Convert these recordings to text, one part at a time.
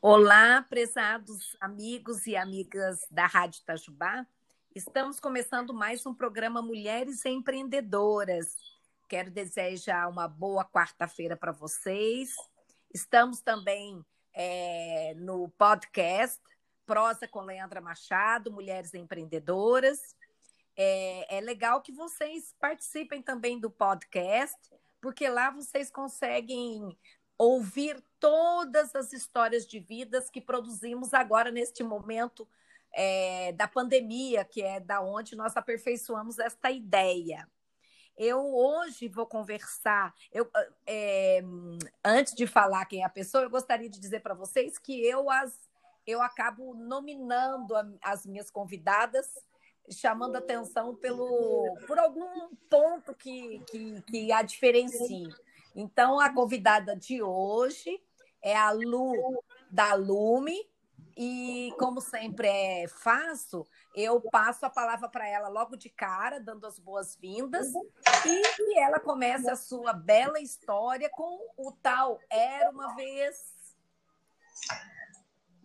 Olá, prezados amigos e amigas da Rádio Itajubá. Estamos começando mais um programa Mulheres Empreendedoras. Quero desejar uma boa quarta-feira para vocês. Estamos também é, no podcast Prosa com Leandra Machado, Mulheres Empreendedoras. É, é legal que vocês participem também do podcast, porque lá vocês conseguem ouvir todas as histórias de vidas que produzimos agora neste momento é, da pandemia, que é da onde nós aperfeiçoamos esta ideia. Eu hoje vou conversar. Eu, é, antes de falar quem é a pessoa, eu gostaria de dizer para vocês que eu as eu acabo nominando a, as minhas convidadas, chamando atenção pelo por algum ponto que, que, que a diferencie. Então, a convidada de hoje é a Lu da Lume. E, como sempre é faço, eu passo a palavra para ela logo de cara, dando as boas-vindas, e que ela comece a sua bela história com o tal Era uma Vez.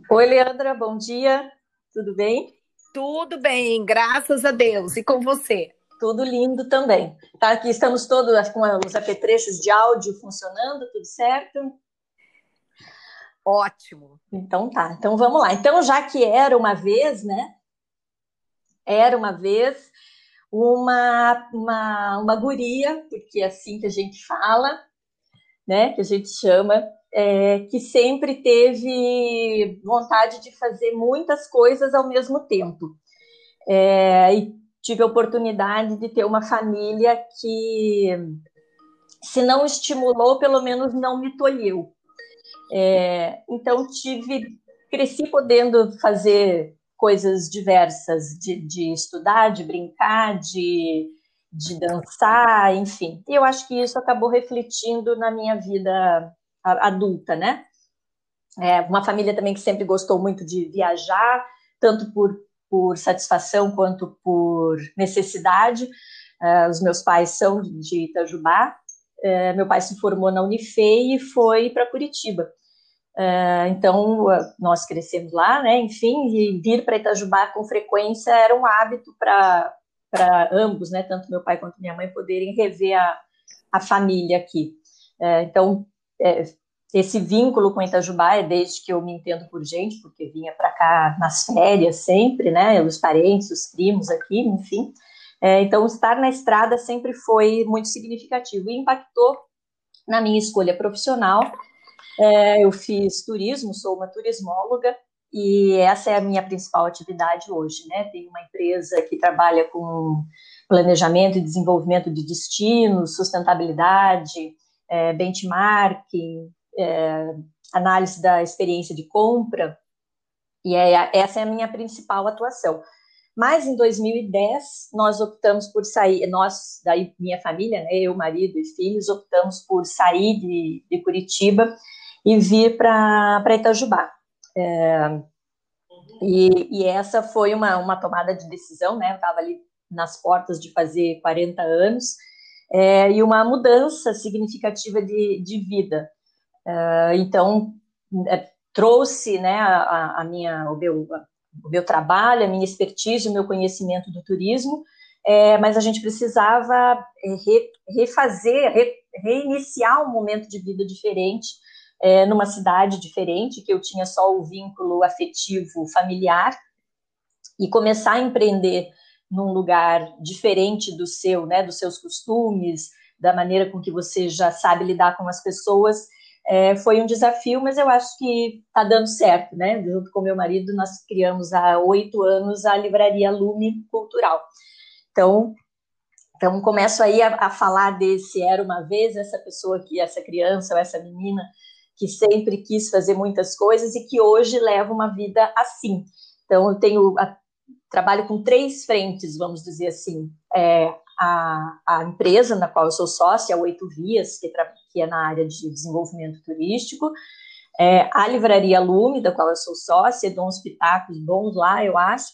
Oi, Leandra, bom dia, tudo bem? Tudo bem, graças a Deus. E com você? Tudo lindo também. Tá aqui, estamos todos com os apetrechos de áudio funcionando, tudo certo? Ótimo. Então tá, então vamos lá. Então, já que era uma vez, né? Era uma vez uma, uma, uma guria, porque é assim que a gente fala, né? Que a gente chama, é, que sempre teve vontade de fazer muitas coisas ao mesmo tempo. É, e tive a oportunidade de ter uma família que, se não estimulou, pelo menos não me tolheu. É, então, tive, cresci podendo fazer coisas diversas, de, de estudar, de brincar, de, de dançar, enfim. E eu acho que isso acabou refletindo na minha vida adulta, né? É, uma família também que sempre gostou muito de viajar, tanto por por satisfação quanto por necessidade. Uh, os meus pais são de Itajubá. Uh, meu pai se formou na Unifei e foi para Curitiba. Uh, então, nós crescemos lá, né? Enfim, e vir para Itajubá com frequência era um hábito para ambos, né? Tanto meu pai quanto minha mãe poderem rever a, a família aqui. então, é, esse vínculo com Itajubá é desde que eu me entendo por gente, porque vinha para cá nas férias sempre, né? Os parentes, os primos aqui, enfim. É, então, estar na estrada sempre foi muito significativo e impactou na minha escolha profissional. É, eu fiz turismo, sou uma turismóloga e essa é a minha principal atividade hoje, né? Tenho uma empresa que trabalha com planejamento e desenvolvimento de destinos, sustentabilidade, é, benchmarking, é, análise da experiência de compra, e é, essa é a minha principal atuação. Mas em 2010 nós optamos por sair, nós, daí minha família, né, eu, marido e filhos, optamos por sair de, de Curitiba e vir para Itajubá. É, e, e, essa foi uma, uma tomada de decisão, né? Eu estava ali nas portas de fazer 40 anos, é, e uma mudança significativa de, de vida. Uh, então, é, trouxe né, a, a, minha, o, meu, o meu trabalho, a minha expertise, o meu conhecimento do turismo, é, mas a gente precisava é, re, refazer, re, reiniciar um momento de vida diferente, é, numa cidade diferente, que eu tinha só o vínculo afetivo familiar, e começar a empreender num lugar diferente do seu, né, dos seus costumes, da maneira com que você já sabe lidar com as pessoas, é, foi um desafio, mas eu acho que está dando certo, né? Junto com meu marido, nós criamos há oito anos a livraria Lume Cultural. Então, então começo aí a, a, falar desse era uma vez essa pessoa que essa criança ou essa menina que sempre quis fazer muitas coisas e que hoje leva uma vida assim. Então, eu tenho a, trabalho com três frentes, vamos dizer assim. É, a, a empresa na qual eu sou sócia, a Oito Vias, que, que é na área de desenvolvimento turístico, é, a Livraria Lume, da qual eu sou sócia, dou uns pitacos bons lá, eu acho,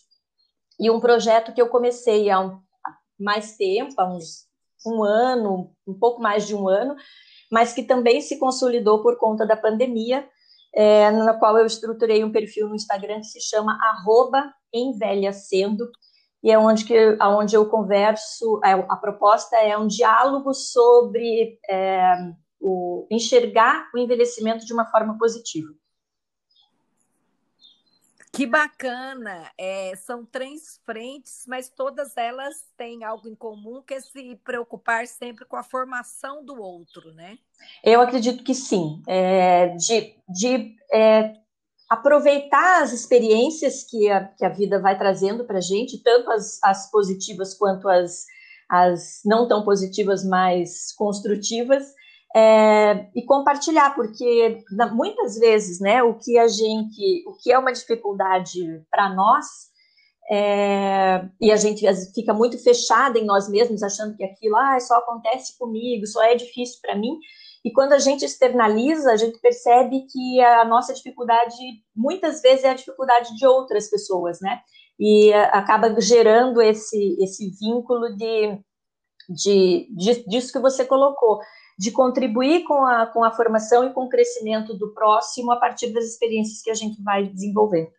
e um projeto que eu comecei há, um, há mais tempo, há uns um ano, um pouco mais de um ano, mas que também se consolidou por conta da pandemia, é, na qual eu estruturei um perfil no Instagram que se chama arroba envelhecendo, e é onde, que, onde eu converso, a, é, a proposta é um diálogo sobre é, o, enxergar o envelhecimento de uma forma positiva. Que bacana! É, são três frentes, mas todas elas têm algo em comum, que é se preocupar sempre com a formação do outro, né? Eu acredito que sim. É, de de é, aproveitar as experiências que a, que a vida vai trazendo para a gente, tanto as, as positivas quanto as, as não tão positivas, mas construtivas, é, e compartilhar, porque muitas vezes, né, o que a gente, o que é uma dificuldade para nós, é, e a gente fica muito fechada em nós mesmos, achando que aquilo ah, só acontece comigo, só é difícil para mim. E quando a gente externaliza, a gente percebe que a nossa dificuldade, muitas vezes, é a dificuldade de outras pessoas, né? E acaba gerando esse, esse vínculo de, de, de, disso que você colocou, de contribuir com a, com a formação e com o crescimento do próximo a partir das experiências que a gente vai desenvolvendo.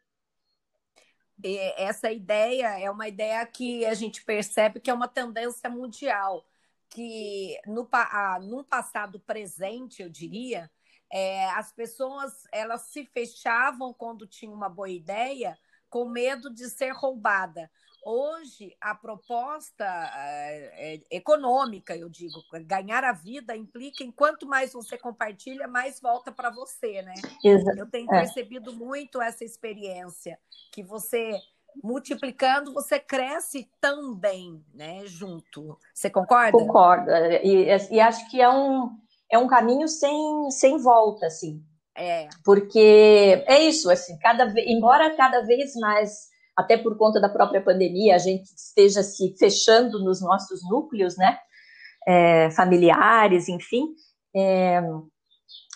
Essa ideia é uma ideia que a gente percebe que é uma tendência mundial, que no, ah, num passado presente, eu diria, é, as pessoas elas se fechavam quando tinham uma boa ideia com medo de ser roubada. Hoje, a proposta é, é, econômica, eu digo, ganhar a vida implica em quanto mais você compartilha, mais volta para você, né? Exato. Eu tenho é. percebido muito essa experiência, que você multiplicando, você cresce também, né? Junto. Você concorda? Concordo. E, e acho que é um, é um caminho sem, sem volta, assim. É. Porque é isso, assim, cada embora cada vez mais até por conta da própria pandemia, a gente esteja se fechando nos nossos núcleos, né, é, familiares, enfim, é,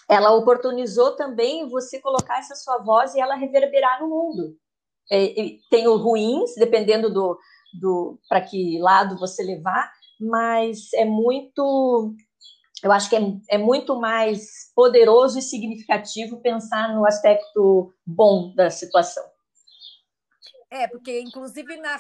ela oportunizou também você colocar essa sua voz e ela reverberar no mundo. É, tem os ruins, dependendo do, do para que lado você levar, mas é muito, eu acho que é, é muito mais poderoso e significativo pensar no aspecto bom da situação. É, porque inclusive na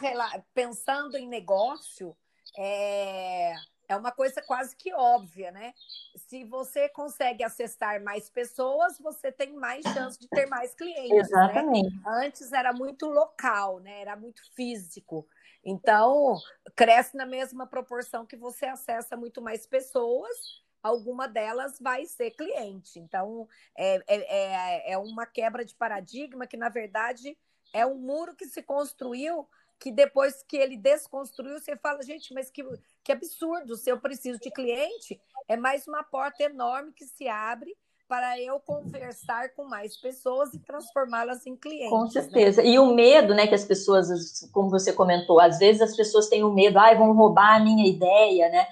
pensando em negócio, é, é uma coisa quase que óbvia, né? Se você consegue acessar mais pessoas, você tem mais chance de ter mais clientes. Né? Exatamente. Né? Antes era muito local, né? Era muito físico. Então, cresce na mesma proporção que você acessa muito mais pessoas, alguma delas vai ser cliente. Então, é, é, é, é uma quebra de paradigma que, na verdade, é um muro que se construiu que depois que ele desconstruiu, você fala, gente, mas que, que absurdo, se eu preciso de cliente, é mais uma porta enorme que se abre para eu conversar com mais pessoas e transformá-las em clientes. Com né? certeza. Né? E o medo, né, que as pessoas, como você comentou, às vezes as pessoas têm o medo, ah, vão roubar a minha ideia, né?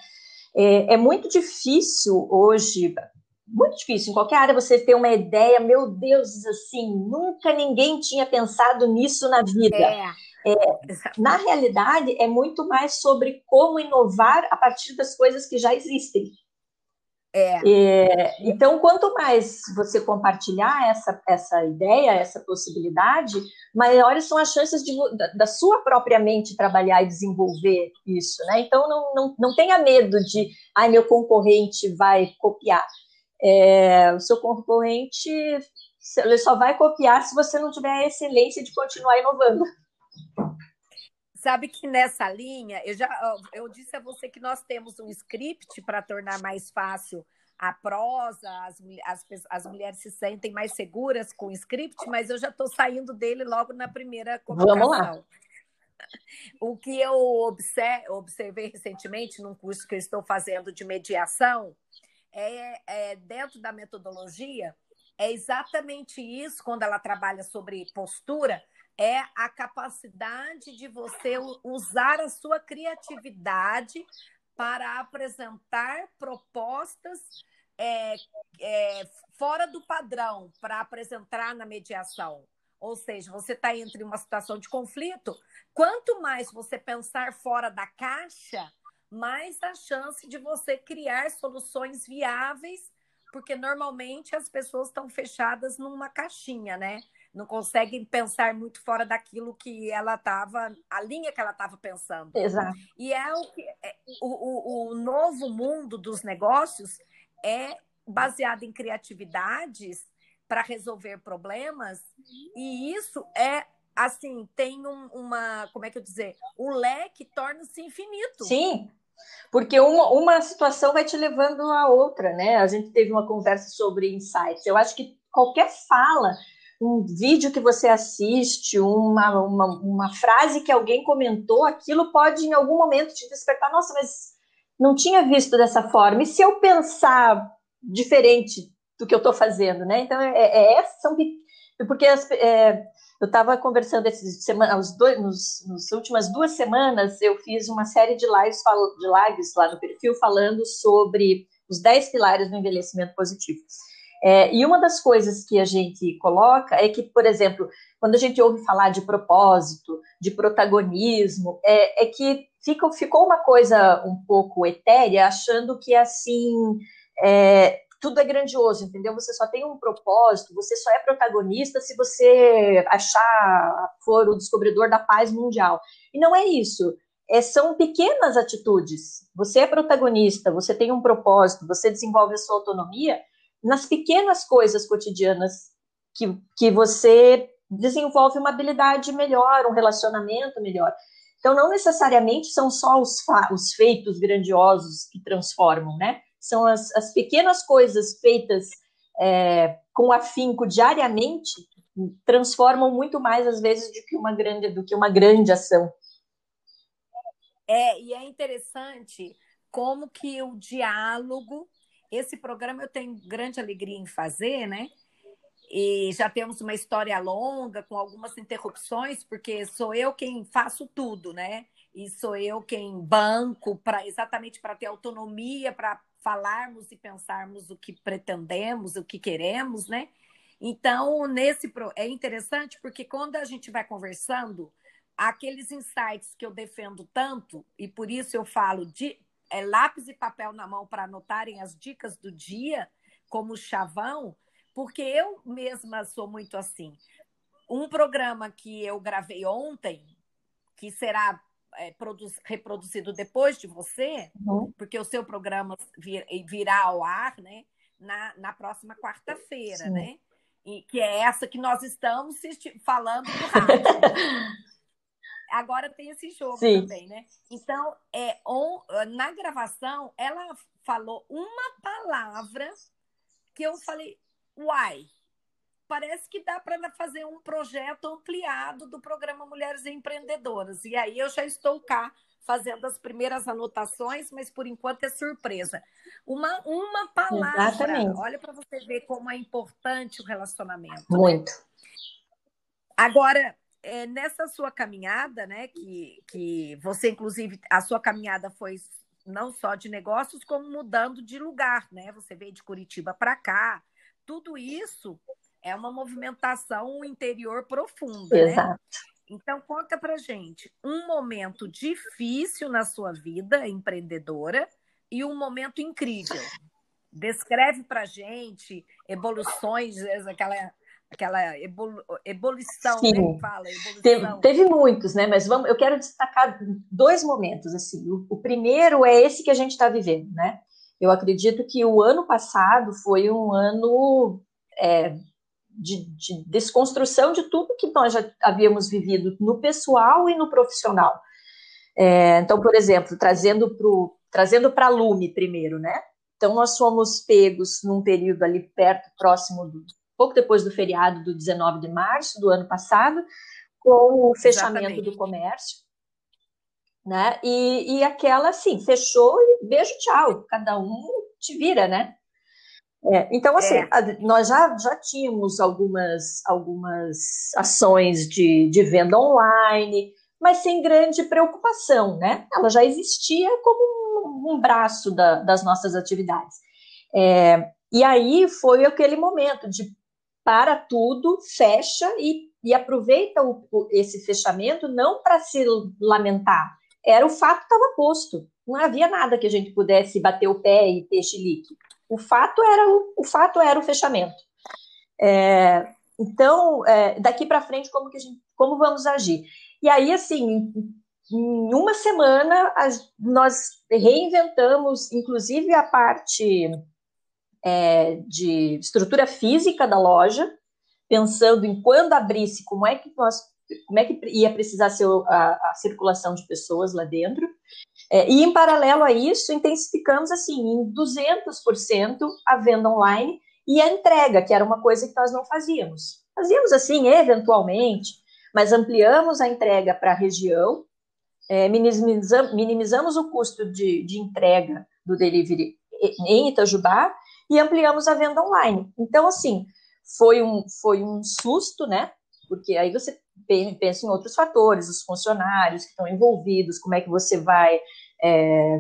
É, é muito difícil hoje, muito difícil. Em qualquer área você ter uma ideia, meu Deus, assim, nunca ninguém tinha pensado nisso na vida. É. É, na realidade, é muito mais sobre como inovar a partir das coisas que já existem. É. É, então, quanto mais você compartilhar essa, essa ideia, essa possibilidade, maiores são as chances de, da, da, sua própria mente trabalhar e desenvolver isso. Né? Então, não, não, não tenha medo de, ai, meu concorrente vai copiar é, o seu concorrente ele só vai copiar se você não tiver a excelência de continuar inovando. Sabe que nessa linha, eu já eu disse a você que nós temos um script para tornar mais fácil a prosa, as, as, as mulheres se sentem mais seguras com o script, mas eu já estou saindo dele logo na primeira colocação. Vamos lá. O que eu observei recentemente num curso que eu estou fazendo de mediação é, é, dentro da metodologia, é exatamente isso, quando ela trabalha sobre postura, é a capacidade de você usar a sua criatividade para apresentar propostas é, é, fora do padrão para apresentar na mediação. Ou seja, você está entre uma situação de conflito. Quanto mais você pensar fora da caixa, mais a chance de você criar soluções viáveis porque normalmente as pessoas estão fechadas numa caixinha, né? Não conseguem pensar muito fora daquilo que ela estava, a linha que ela estava pensando. Exato. E é o que é, o, o, o novo mundo dos negócios é baseado em criatividades para resolver problemas, e isso é assim, tem um, uma, como é que eu dizer, o leque torna-se infinito. Sim, porque uma, uma situação vai te levando a outra, né? A gente teve uma conversa sobre insights. Eu acho que qualquer fala, um vídeo que você assiste, uma, uma, uma frase que alguém comentou, aquilo pode em algum momento te despertar. Nossa, mas não tinha visto dessa forma. E se eu pensar diferente do que eu estou fazendo, né? Então, é, é, é são porque as, é, eu estava conversando esses semana, os dois, nos, nos, últimas duas semanas, eu fiz uma série de lives, de lives lá no perfil falando sobre os 10 pilares do envelhecimento positivo. É, e uma das coisas que a gente coloca é que, por exemplo, quando a gente ouve falar de propósito, de protagonismo, é, é que fica, ficou uma coisa um pouco etérea, achando que assim é, tudo é grandioso, entendeu? Você só tem um propósito, você só é protagonista se você achar, for o descobridor da paz mundial. E não é isso. É, são pequenas atitudes. Você é protagonista, você tem um propósito, você desenvolve a sua autonomia nas pequenas coisas cotidianas que, que você desenvolve uma habilidade melhor, um relacionamento melhor. Então, não necessariamente são só os, os feitos grandiosos que transformam, né? são as, as pequenas coisas feitas é, com afinco diariamente transformam muito mais às vezes do que uma grande do que uma grande ação. É, e é interessante como que o diálogo, esse programa eu tenho grande alegria em fazer, né? E já temos uma história longa com algumas interrupções, porque sou eu quem faço tudo, né? E sou eu quem banco para exatamente para ter autonomia para falarmos e pensarmos o que pretendemos, o que queremos, né? Então, nesse é interessante porque quando a gente vai conversando, aqueles insights que eu defendo tanto, e por isso eu falo de é, lápis e papel na mão para anotarem as dicas do dia, como chavão, porque eu mesma sou muito assim. Um programa que eu gravei ontem, que será é, reproduzido depois de você, uhum. porque o seu programa vir, virá ao ar, né? Na, na próxima quarta-feira, né? E, que é essa que nós estamos falando do rádio. Agora tem esse jogo Sim. também, né? Então, é, on, na gravação, ela falou uma palavra que eu falei, uai, parece que dá para fazer um projeto ampliado do programa Mulheres Empreendedoras. E aí eu já estou cá fazendo as primeiras anotações, mas por enquanto é surpresa. Uma, uma palavra. Exatamente. Olha para você ver como é importante o relacionamento. Né? Muito. Né? Agora, é, nessa sua caminhada, né, que, que você, inclusive, a sua caminhada foi não só de negócios, como mudando de lugar, né? Você veio de Curitiba para cá. Tudo isso é uma movimentação interior profunda, né? Exato. né? Então, conta pra gente um momento difícil na sua vida empreendedora e um momento incrível. Descreve pra gente evoluções, aquela aquela evolução, né, Sim. né? Fala, evolução. Teve, teve, muitos, né? Mas vamos, eu quero destacar dois momentos assim. O, o primeiro é esse que a gente está vivendo, né? Eu acredito que o ano passado foi um ano é, de, de, desconstrução de tudo que nós já havíamos vivido no pessoal e no profissional. É, então, por exemplo, trazendo para trazendo a Lume primeiro, né? Então, nós fomos pegos num período ali perto, próximo, do, pouco depois do feriado do 19 de março do ano passado, com o fechamento Exatamente. do comércio, né? E, e aquela, assim, fechou e beijo, tchau, cada um te vira, né? É, então, assim, é. a, nós já, já tínhamos algumas, algumas ações de, de venda online, mas sem grande preocupação, né? Ela já existia como um, um braço da, das nossas atividades. É, e aí foi aquele momento de para tudo, fecha e, e aproveita o, o, esse fechamento não para se lamentar, era o fato que estava posto. Não havia nada que a gente pudesse bater o pé e ter chilique. O fato era o, o fato era o fechamento. É, então, é, daqui para frente, como que gente, como vamos agir? E aí, assim, em uma semana, as, nós reinventamos, inclusive, a parte é, de estrutura física da loja, pensando em quando abrisse, como é que nós, como é que ia precisar ser a, a circulação de pessoas lá dentro. É, e em paralelo a isso, intensificamos assim em 200% a venda online e a entrega, que era uma coisa que nós não fazíamos. Fazíamos assim, eventualmente, mas ampliamos a entrega para a região, é, minimizamos, minimizamos o custo de, de entrega do delivery em Itajubá e ampliamos a venda online. Então, assim, foi um, foi um susto, né? Porque aí você pensa em outros fatores, os funcionários que estão envolvidos, como é que você vai é,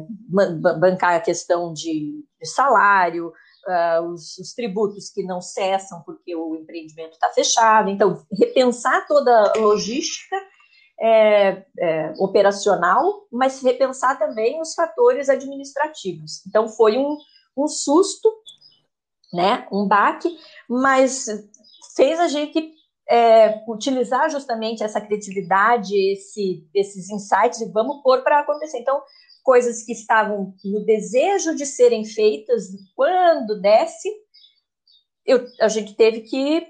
bancar a questão de, de salário, uh, os, os, tributos que não cessam porque o empreendimento está fechado. Então, repensar toda a logística é, é, operacional, mas repensar também os fatores administrativos. Então, foi um, um susto, né, um baque, mas fez a gente é, utilizar justamente essa criatividade, esse, esses insights e vamos pôr para acontecer. Então, coisas que estavam no desejo de serem feitas quando desce, eu, a gente teve que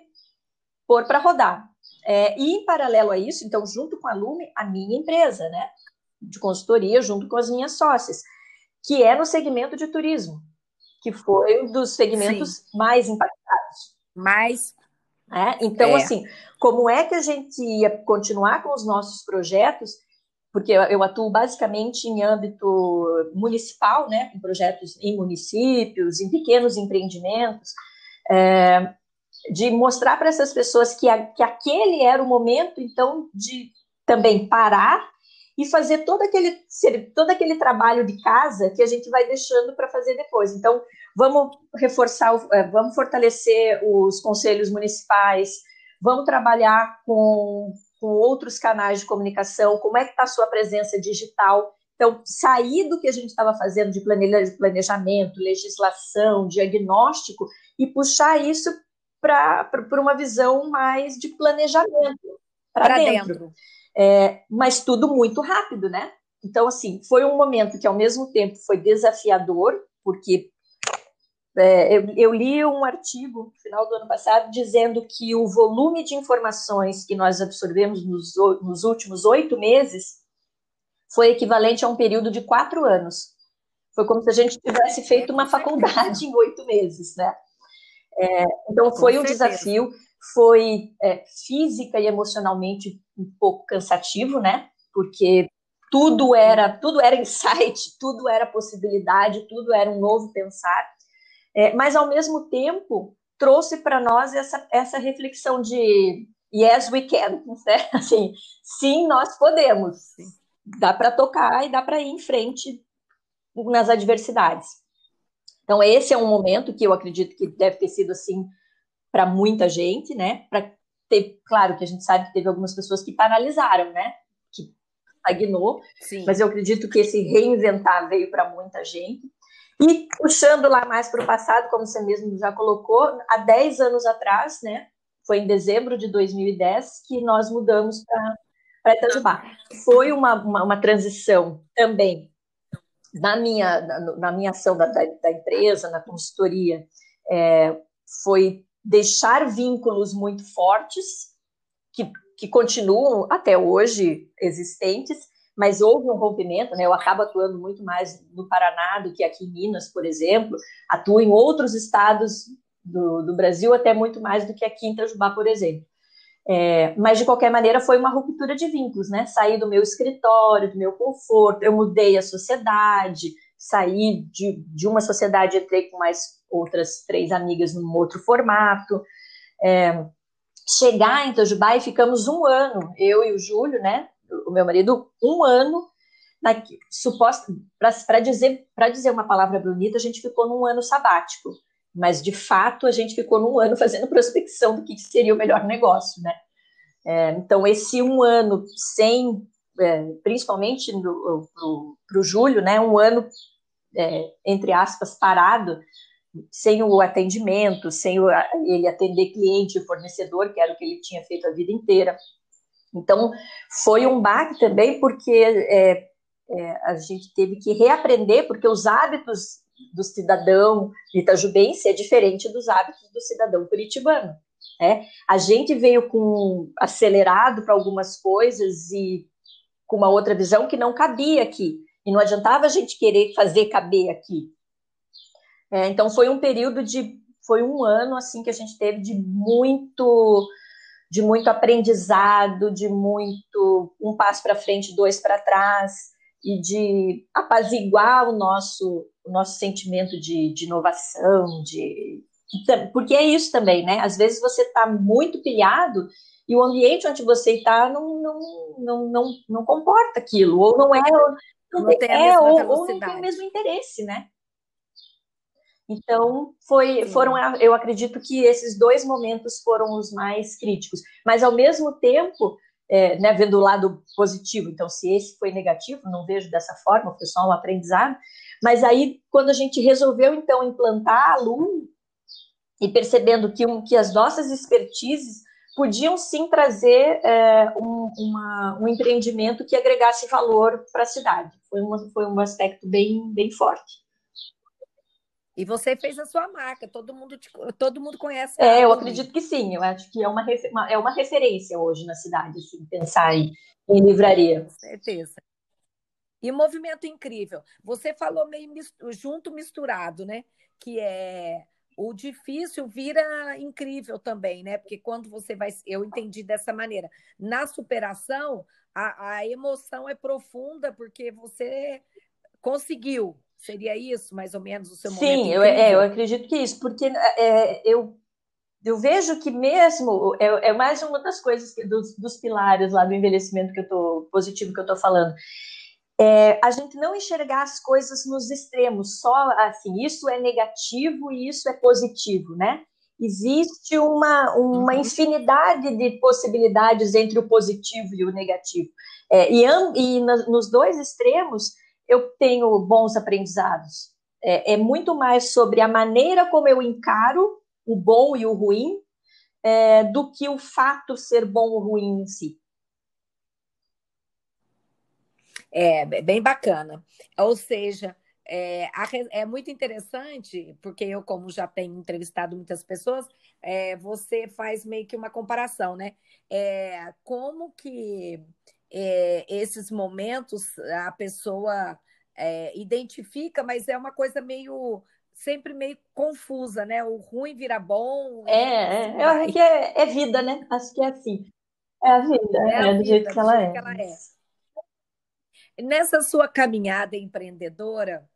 pôr para rodar. É, e em paralelo a isso, então, junto com a Lume, a minha empresa, né, de consultoria, junto com as minhas sócias, que é no segmento de turismo, que foi um dos segmentos Sim. mais impactados. Mais. É, então, é. assim, como é que a gente ia continuar com os nossos projetos porque eu atuo basicamente em âmbito municipal, né, com projetos em municípios, em pequenos empreendimentos, é, de mostrar para essas pessoas que, a, que aquele era o momento, então, de também parar e fazer todo aquele, todo aquele trabalho de casa que a gente vai deixando para fazer depois. Então, vamos reforçar, é, vamos fortalecer os conselhos municipais, vamos trabalhar com com outros canais de comunicação, como é que está a sua presença digital. Então, sair do que a gente estava fazendo de planejamento, legislação, diagnóstico, e puxar isso para uma visão mais de planejamento para dentro. dentro. É, mas tudo muito rápido, né? Então, assim, foi um momento que, ao mesmo tempo, foi desafiador, porque é, eu, eu, li um artigo no final do ano passado dizendo que o volume de informações que nós absorvemos nos, nos últimos oito meses foi equivalente a um período de quatro anos. Foi como se a gente tivesse feito uma faculdade em oito meses, né? É, então foi um desafio, foi é, física e emocionalmente um pouco cansativo, né? Porque tudo era tudo era insight, tudo era possibilidade, tudo era um novo pensar. É, mas, ao mesmo tempo, trouxe para nós essa, essa reflexão de yes, we can, né? Assim, sim, nós podemos. Dá para tocar e dá para ir em frente nas adversidades. Então, esse é um momento que eu acredito que deve ter sido assim para muita gente, né? Para ter, claro que a gente sabe que teve algumas pessoas que paralisaram, né? Que estagnou, mas eu acredito que esse reinventar veio para muita gente. E puxando lá mais para o passado, como você mesmo já colocou, há 10 anos atrás, né? Foi em dezembro de 2010 que nós mudamos para Itajubá. Foi uma, uma, uma, transição também na minha, na, na minha ação da, da, da, empresa, na consultoria, é, foi deixar vínculos muito fortes, que, que continuam até hoje existentes, mas houve um rompimento, né? Eu acabo atuando muito mais no Paraná do que aqui em Minas, por exemplo. Atuo em outros estados do, do Brasil, até muito mais do que aqui em Itajubá, por exemplo. É, mas, de qualquer maneira, foi uma ruptura de vínculos, né? Saí do meu escritório, do meu conforto, eu mudei a sociedade, saí de, de uma sociedade, entrei com mais outras três amigas num outro formato. É, chegar em Itajubá e ficamos um ano, eu e o Júlio, né? o meu marido um ano para dizer para dizer uma palavra bonita a gente ficou num ano sabático mas de fato a gente ficou num ano fazendo prospecção do que seria o melhor negócio né é, então esse um ano sem é, principalmente para o Júlio né um ano é, entre aspas parado sem o atendimento, sem o, ele atender cliente e fornecedor, que era o que ele tinha feito a vida inteira. Então, foi um baque também, porque é, é, a gente teve que reaprender, porque os hábitos do cidadão itajubense é diferente dos hábitos do cidadão curitibano. Né? A gente veio com acelerado para algumas coisas e com uma outra visão que não cabia aqui. E não adiantava a gente querer fazer caber aqui. É, então foi um período de, foi um ano assim que a gente teve de muito, de muito aprendizado, de muito um passo para frente, dois para trás e de apaziguar o nosso, o nosso sentimento de, de inovação, de porque é isso também, né? Às vezes você está muito pilhado e o ambiente onde você está não, não, não, não, não comporta aquilo, ou não é, não, não tem, é, ou, ou não tem o mesmo interesse, né? Então, foi, foram, eu acredito que esses dois momentos foram os mais críticos. Mas, ao mesmo tempo, é, né, vendo o lado positivo, então, se esse foi negativo, não vejo dessa forma, foi só um aprendizado. Mas aí, quando a gente resolveu, então, implantar a Lu, e percebendo que, um, que as nossas expertises podiam sim trazer é, um, uma, um empreendimento que agregasse valor para a cidade. Foi, uma, foi um aspecto bem, bem forte. E você fez a sua marca, todo mundo, te, todo mundo conhece. É, eu acredito que sim, eu acho que é uma, uma, é uma referência hoje na cidade, assim, pensar em, em livraria. Com certeza. E movimento incrível. Você falou meio junto, misturado, né? Que é o difícil vira incrível também, né? Porque quando você vai. Eu entendi dessa maneira. Na superação, a, a emoção é profunda porque você conseguiu, Seria isso, mais ou menos, o seu Sim, momento? Sim, eu, é, eu acredito que isso, porque é, eu, eu vejo que mesmo, é, é mais uma das coisas, que, dos, dos pilares lá do envelhecimento que eu tô, positivo que eu estou falando, é, a gente não enxergar as coisas nos extremos, só assim, isso é negativo e isso é positivo, né? Existe uma, uma uhum. infinidade de possibilidades entre o positivo e o negativo. É, e, e nos dois extremos, eu tenho bons aprendizados. É, é, muito mais sobre a maneira como eu encaro o bom e o ruim é, do que o fato ser bom ou ruim em si. É, bem bacana. Ou seja, é, é, muito interessante, porque eu, como já tenho entrevistado muitas pessoas, é, você faz meio que uma comparação, né? É, como que é, esses momentos a pessoa é, identifica, mas é uma coisa meio sempre meio confusa, né? O ruim vira bom. É, é, eu acho que é, é, vida, né? Acho que é assim. É a vida, é, a é do vida, jeito, que ela, jeito que ela é. Nessa sua caminhada empreendedora,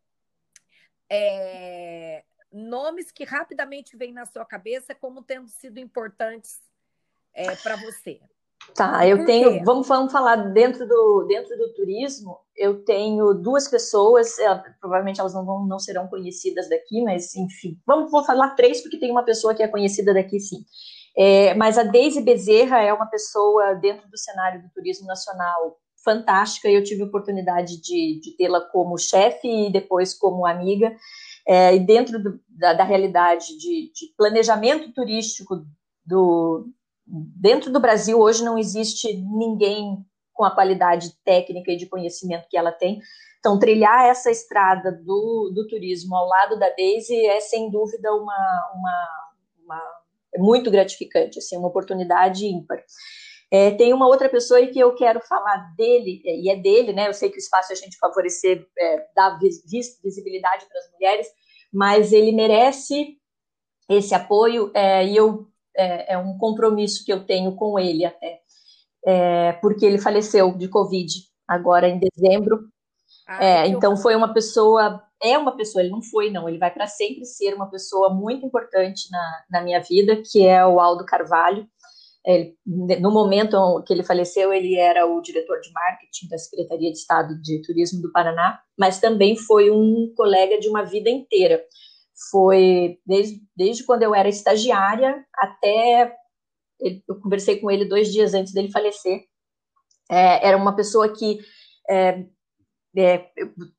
é, nomes que rapidamente vêm na sua cabeça como tendo sido importantes é, para você. Tá, eu tenho. Vamos, vamos falar dentro do, dentro do turismo. Eu tenho duas pessoas, ela, é, provavelmente elas não, vão, não serão conhecidas daqui, mas enfim. Vamos vou falar três, porque tem uma pessoa que é conhecida daqui, sim. É, mas a Deise Bezerra é uma pessoa dentro do cenário do turismo nacional fantástica. Eu tive a oportunidade de, de tê-la como chefe e depois como amiga. É, e dentro do, da, da, realidade de, de planejamento turístico do, dentro do Brasil hoje não existe ninguém com a qualidade técnica e de conhecimento que ela tem. Então, trilhar essa estrada do, do turismo ao lado da Daisy é, sem dúvida, uma, uma, uma é muito gratificante, assim, uma oportunidade ímpar. É, tem uma outra pessoa aí que eu quero falar dele, e é dele, né? Eu sei que o espaço é a gente favorecer, é, dar visibilidade para as mulheres, mas ele merece esse apoio, é, e eu é, é, um compromisso que eu tenho com ele até, é, porque ele faleceu de Covid agora em dezembro. Ah, é, então foi uma pessoa, é uma pessoa, ele não foi não, ele vai para sempre ser uma pessoa muito importante na, na minha vida, que é o Aldo Carvalho. Ele, no momento que ele faleceu, ele era o diretor de marketing da Secretaria de Estado de Turismo do Paraná, mas também foi um colega de uma vida inteira foi desde, desde quando eu era estagiária até. Eu conversei com ele dois dias antes dele falecer. É, era uma pessoa que é, é,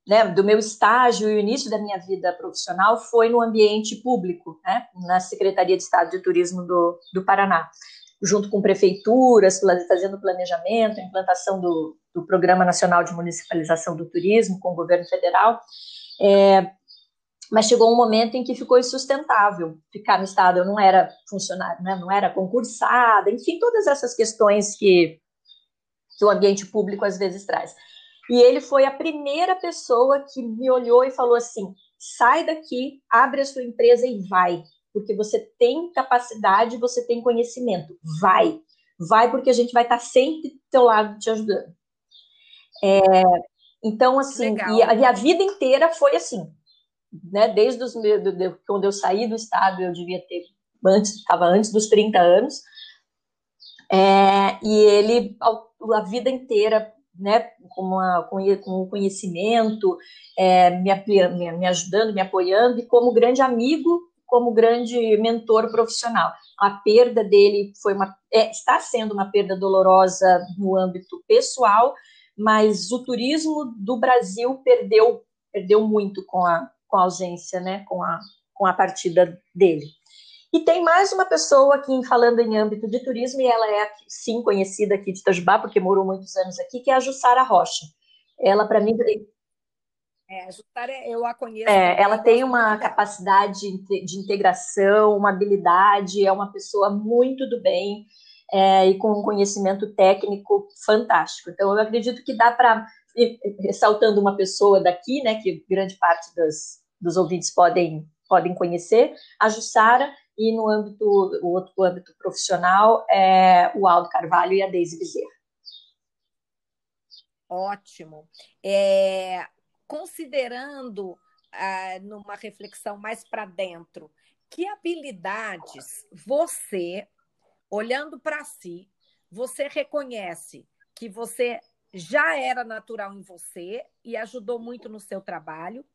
né, do meu estágio e o início da minha vida profissional foi no ambiente público, né, na Secretaria de Estado de Turismo do, do Paraná, junto com prefeituras, fazendo planejamento, implantação do, do Programa Nacional de Municipalização do Turismo com o governo federal. É, mas chegou um momento em que ficou insustentável ficar no estado. Eu não era funcionário, né? não era concursada, enfim, todas essas questões que, que o ambiente público às vezes traz. E ele foi a primeira pessoa que me olhou e falou assim: sai daqui, abre a sua empresa e vai, porque você tem capacidade, você tem conhecimento. Vai, vai, porque a gente vai estar sempre do teu lado te ajudando. É, então, assim, e a, e a, vida inteira foi assim, né? Desde os meus, quando eu saí do estado, eu devia ter antes, estava antes dos 30 anos. É, e ele a, a vida inteira né, com, com, com conhecimento, é, me, me, me, ajudando, me apoiando, e como grande amigo, como grande mentor profissional. A perda dele foi uma, é, está sendo uma perda dolorosa no âmbito pessoal, mas o turismo do Brasil perdeu, perdeu muito com a, com a ausência, né, com a, com a partida dele. E tem mais uma pessoa aqui falando em âmbito de turismo, e ela é, sim, conhecida aqui de Itajubá, porque morou muitos anos aqui, que é a Jussara Rocha. Ela, para mim. É, a Jussara, eu a conheço. É, ela tem uma capacidade de integração, uma habilidade, é uma pessoa muito do bem é, e com um conhecimento técnico fantástico. Então, eu acredito que dá para, ressaltando uma pessoa daqui, né, que grande parte das, dos ouvintes podem, podem conhecer, a Jussara e no âmbito, o outro âmbito profissional, é o Aldo Carvalho e a Deise Bezerra. Ótimo. É, considerando ah, numa reflexão mais para dentro, que habilidades você, olhando para si, você reconhece que você já era natural em você e ajudou muito no seu trabalho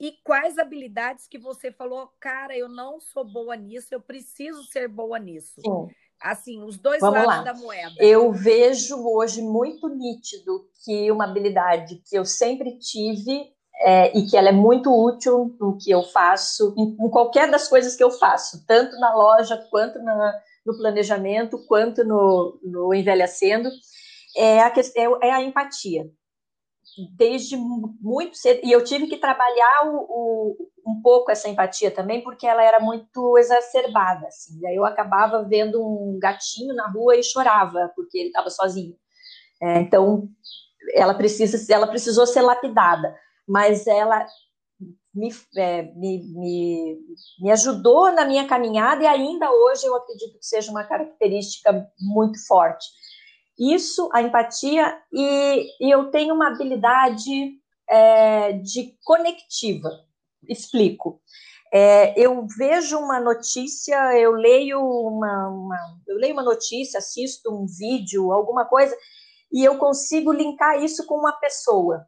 e quais habilidades que você falou, cara, eu não sou boa nisso, eu preciso ser boa nisso. Sim. Assim, os dois Vamos lados lá. da moeda. Eu vejo hoje muito nítido que uma habilidade que eu sempre tive é, e que ela é muito útil no que eu faço, em, em, qualquer das coisas que eu faço, tanto na loja, quanto na, no planejamento, quanto no, no envelhecendo, é a, questão, é a empatia. Desde muito cedo, e eu tive que trabalhar o, o, um pouco essa empatia também, porque ela era muito exacerbada, assim, daí eu acabava vendo um gatinho na rua e chorava, porque ele estava sozinho. É, então, ela, precisa, ela precisou ser lapidada, mas ela me, é, me, me, me ajudou na minha caminhada e ainda hoje eu acredito que seja uma característica muito forte isso, a empatia, e, e eu tenho uma habilidade é, de conectiva. Explico. É, eu vejo uma notícia, eu leio uma, uma, eu leio uma notícia, assisto um vídeo, alguma coisa, e eu consigo linkar isso com uma pessoa.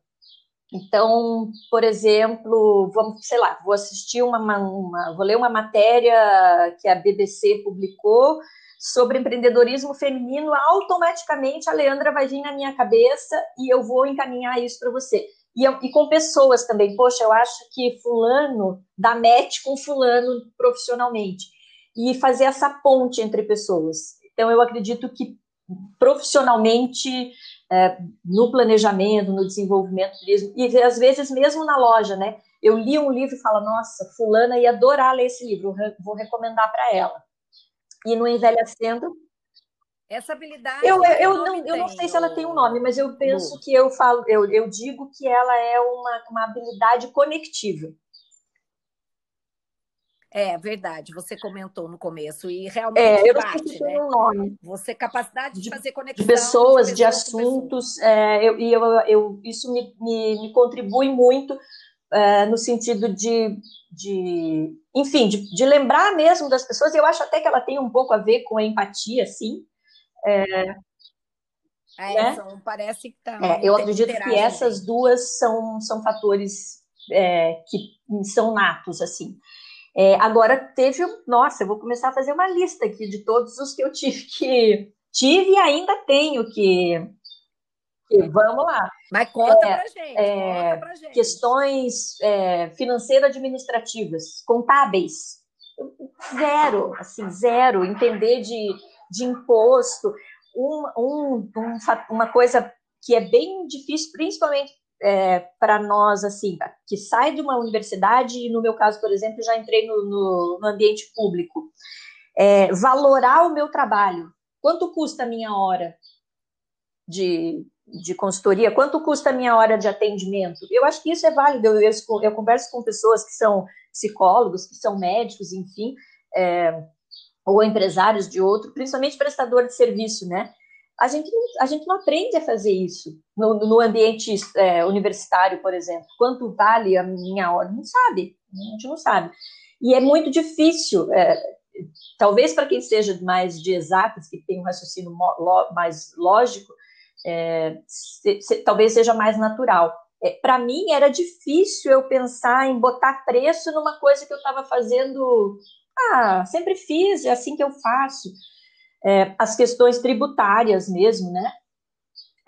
Então, por exemplo, vamos, sei lá, vou assistir uma, uma, vou ler uma matéria que a BBC publicou sobre empreendedorismo feminino, automaticamente a Leandra vai vir na minha cabeça e eu vou encaminhar isso para você. E, e, com pessoas também. Poxa, eu acho que fulano dá match com fulano profissionalmente. E fazer essa ponte entre pessoas. Então, eu acredito que profissionalmente, é, no planejamento, no desenvolvimento turismo, e às vezes mesmo na loja, né? Eu li um livro e falo, nossa, fulana ia adorar ler esse livro, vou recomendar para ela e no envelhecendo. Essa habilidade. Eu, eu, eu não, eu não sei se ela tem um nome, mas eu penso que eu falo, eu, eu digo que ela é uma, uma habilidade conectiva. É verdade, você comentou no começo e realmente é, eu bate, sei né? um nome. Você capacidade de, fazer conexão de pessoas, de, pessoas, de assuntos, é, eu, e eu, eu, isso me, me, me contribui muito é, no sentido de, de enfim, de, de, lembrar mesmo das pessoas. Eu acho até que ela tem um pouco a ver com a empatia, sim. É, é, né? são, parece que tá. É, eu acredito que essas duas são, são fatores é, que são natos, assim. É, agora teve, nossa, eu vou começar a fazer uma lista aqui de todos os que eu tive que tive e ainda tenho que Porque, vamos lá. Mas conta é, pra gente, é, conta pra gente. Questões é, financeiro-administrativas, contábeis. Zero, assim, zero. Entender de, de imposto. Um, um, um, uma coisa que é bem difícil, principalmente é, para nós, assim, que sai de uma universidade, e no meu caso, por exemplo, já entrei no, no, no ambiente público, é, valorar o meu trabalho. Quanto custa a minha hora de, de consultoria? Quanto custa a minha hora de atendimento? Eu acho que isso é válido. Eu, eu, eu converso com pessoas que são psicólogos, que são médicos, enfim, é, ou empresários de outro, principalmente prestador de serviço, né? a gente, a gente não aprende a fazer isso no, no ambiente é, universitário, por exemplo. Quanto vale a minha hora? Não sabe, a gente não sabe. E é muito difícil, é, talvez para quem seja mais de exatas, que tem um raciocínio mais lógico, é, se, se, talvez seja mais natural. É, para mim era difícil eu pensar em botar preço numa coisa que eu estava fazendo, ah, sempre fiz, é assim que eu faço é, as questões tributárias mesmo, né?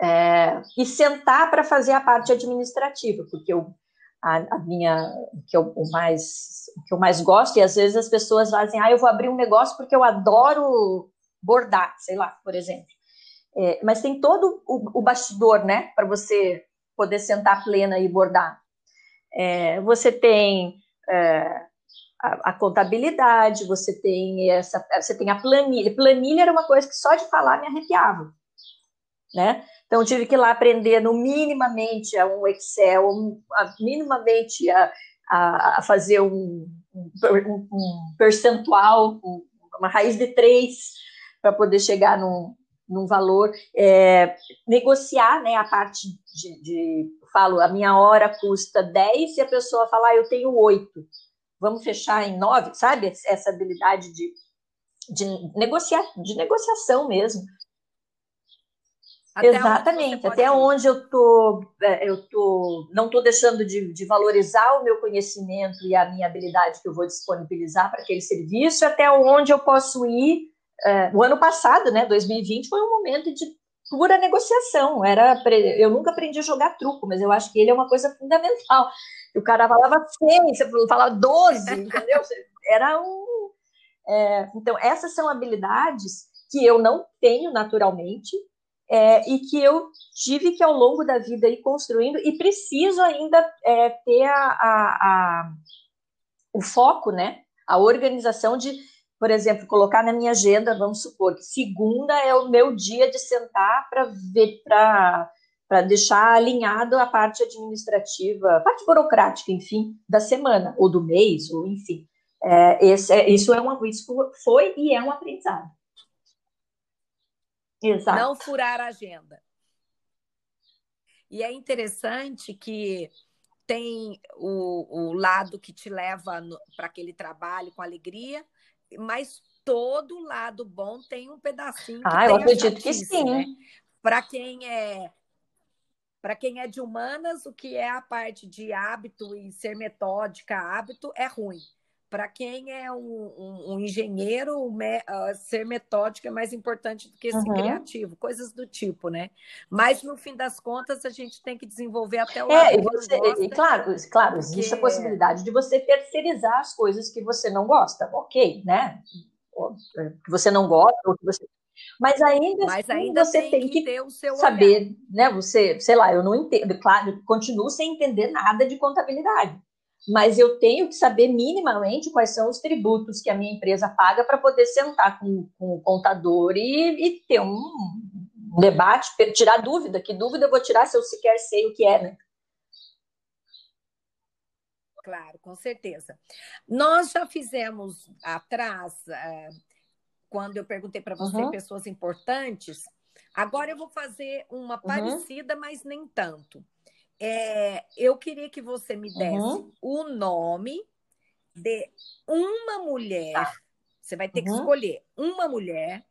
É, e sentar para fazer a parte administrativa, porque eu, a, a minha, que eu, o mais, que eu mais gosto, e às vezes as pessoas fazem, ah, eu vou abrir um negócio porque eu adoro bordar, sei lá, por exemplo. É, mas tem todo o, o bastidor, né, para você poder sentar plena e bordar. É, você tem é, a, a, contabilidade, você tem essa, você tem a planilha. Planilha era uma coisa que só de falar me arrepiava, né? Então tive que ir lá aprender no minimamente a um Excel, a, minimamente a, a, a fazer um, um, um, percentual, uma raiz de três para poder chegar num, num valor, é, negociar, né, a parte de, de, falo, a minha hora custa 10 e a pessoa fala, ah, eu tenho oito vamos fechar em nove, sabe? Essa habilidade de, de, negociar, de negociação mesmo. Até Exatamente, até onde eu tô, é, eu tô, não estou deixando de, de, valorizar o meu conhecimento e a minha habilidade que eu vou disponibilizar para aquele serviço, até onde eu posso ir. É, o ano passado, né, 2020, foi um momento de pura negociação. Era, eu nunca aprendi a jogar truco, mas eu acho que ele é uma coisa fundamental o cara falava 100, você falava 12, entendeu? Era um. É, então, essas são habilidades que eu não tenho naturalmente é, e que eu tive que, ao longo da vida, ir construindo e preciso ainda é, ter a, a, a, o foco, né? A organização de, por exemplo, colocar na minha agenda, vamos supor que segunda é o meu dia de sentar para ver, para para deixar alinhado a parte administrativa, parte burocrática, enfim, da semana, ou do mês, ou enfim. É, esse, é, isso, é uma, isso foi e é um aprendizado. Exato. Não furar a agenda. E é interessante que tem o, o lado que te leva para aquele trabalho com alegria, mas todo lado bom tem um pedacinho. ah, eu acredito que sim. Né? Para quem é para quem é de humanas, o que é a parte de hábito e ser metódica, hábito, é ruim. Para quem é um, um, um engenheiro, me, uh, ser metódico é mais importante do que ser uhum. criativo, coisas do tipo, né? Mas no fim das contas, a gente tem que desenvolver até o é, e você, gosta, e claro, claro, existe porque... a possibilidade de você terceirizar as coisas que você não gosta, ok, né? Que você não gosta, ou que você mas ainda, Mas assim, ainda você tem, que, que saber, olhar. né? Você, sei lá, eu não entendo, claro, continuo sem entender nada de contabilidade. Mas eu tenho que saber minimamente quais são os tributos que a minha empresa paga para poder sentar com, com, o contador e, e ter um, debate, tirar dúvida. Que dúvida eu vou tirar se eu sequer sei o que é, né? Claro, com certeza. Nós já fizemos atrás. Uh quando eu perguntei para você uhum. pessoas importantes. Agora eu vou fazer uma uhum. parecida, mas nem tanto. É, eu queria que você me desse uhum. o nome de uma mulher. Tá. Você vai ter que uhum. escolher uma mulher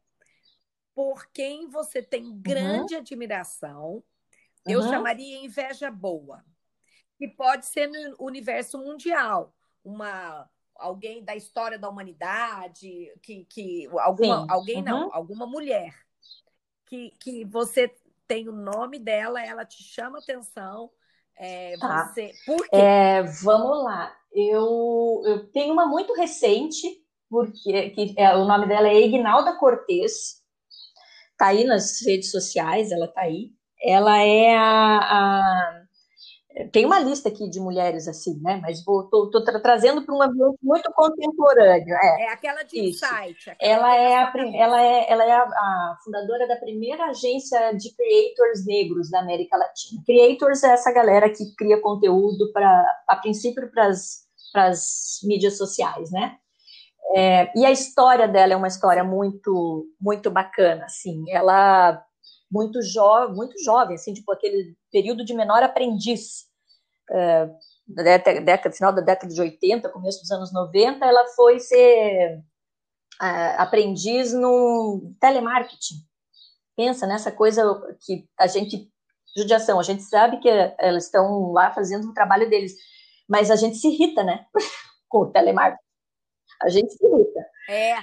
por quem você tem uhum. grande admiração. Eu uhum. chamaria inveja boa. Que pode ser no universo mundial. Uma alguém da história da humanidade, que, que alguma, alguém uhum. não, alguma mulher que, que você tem o nome dela, ela te chama atenção. É, Tá. você... Por quê? É, vamos lá. Eu, eu tenho uma muito recente, porque que é, o nome dela é Ignalda Cortez. Tá aí nas redes sociais, ela tá aí. Ela é a, a- tem uma lista aqui de mulheres assim, né? Mas vou, tô, tô tra- trazendo para um ambiente muito contemporâneo. É. É aquela de Isso. insight. aquela Ela é, a, ela é, ela é a, a fundadora da primeira agência de creators negros da América Latina. Creators é essa galera que cria conteúdo para, a princípio, para as mídias sociais, né? É, e a história dela é uma história muito, muito bacana, assim. Ela muito jovem, muito jovem, assim, tipo aquele período de menor aprendiz. É, da década, final da década de 80, começo dos anos 90, ela foi ser ah, aprendiz no telemarketing. Pensa nessa coisa que a gente. Judiação, a gente sabe que elas estão lá fazendo o trabalho deles, mas a gente se irrita, né? Com o telemarketing. A gente se irrita. É,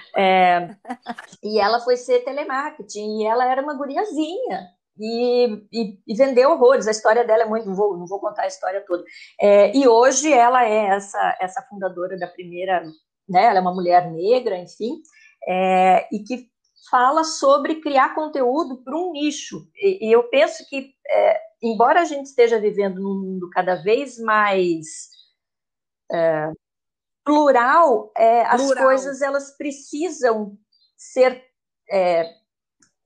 E ela foi ser telemarketing, e ela era uma guriazinha. E, e, e vendeu horrores. A história dela é muito. Não vou, não vou contar a história toda. É, e hoje ela é essa, essa fundadora da primeira. Né, ela é uma mulher negra, enfim, é, e que fala sobre criar conteúdo para um nicho. E, e eu penso que, é, embora a gente esteja vivendo num mundo cada vez mais é, plural, é, as Plural. coisas elas precisam ser é,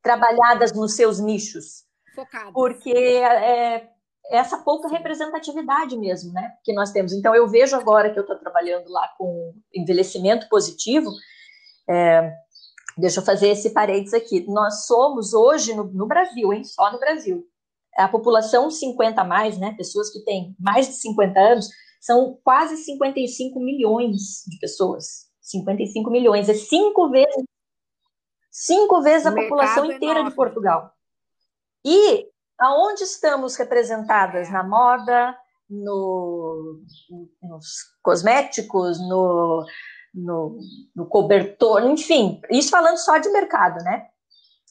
trabalhadas nos seus nichos, focada. porque é, essa pouca representatividade mesmo, né, que nós temos. Então eu vejo agora que eu estou trabalhando lá com envelhecimento positivo. é, deixa eu fazer esse parênteses aqui. Nós somos hoje no, no Brasil, hein, só no Brasil, a população 50 a mais, né, pessoas que têm mais de 50 anos, são quase 55 milhões de pessoas. 55 milhões, é cinco vezes cinco vezes a população é inteira de enorme. Portugal. E aonde estamos representadas? É. Na moda, no, nos cosméticos, no, no, no cobertor, enfim, isso falando só de mercado, né?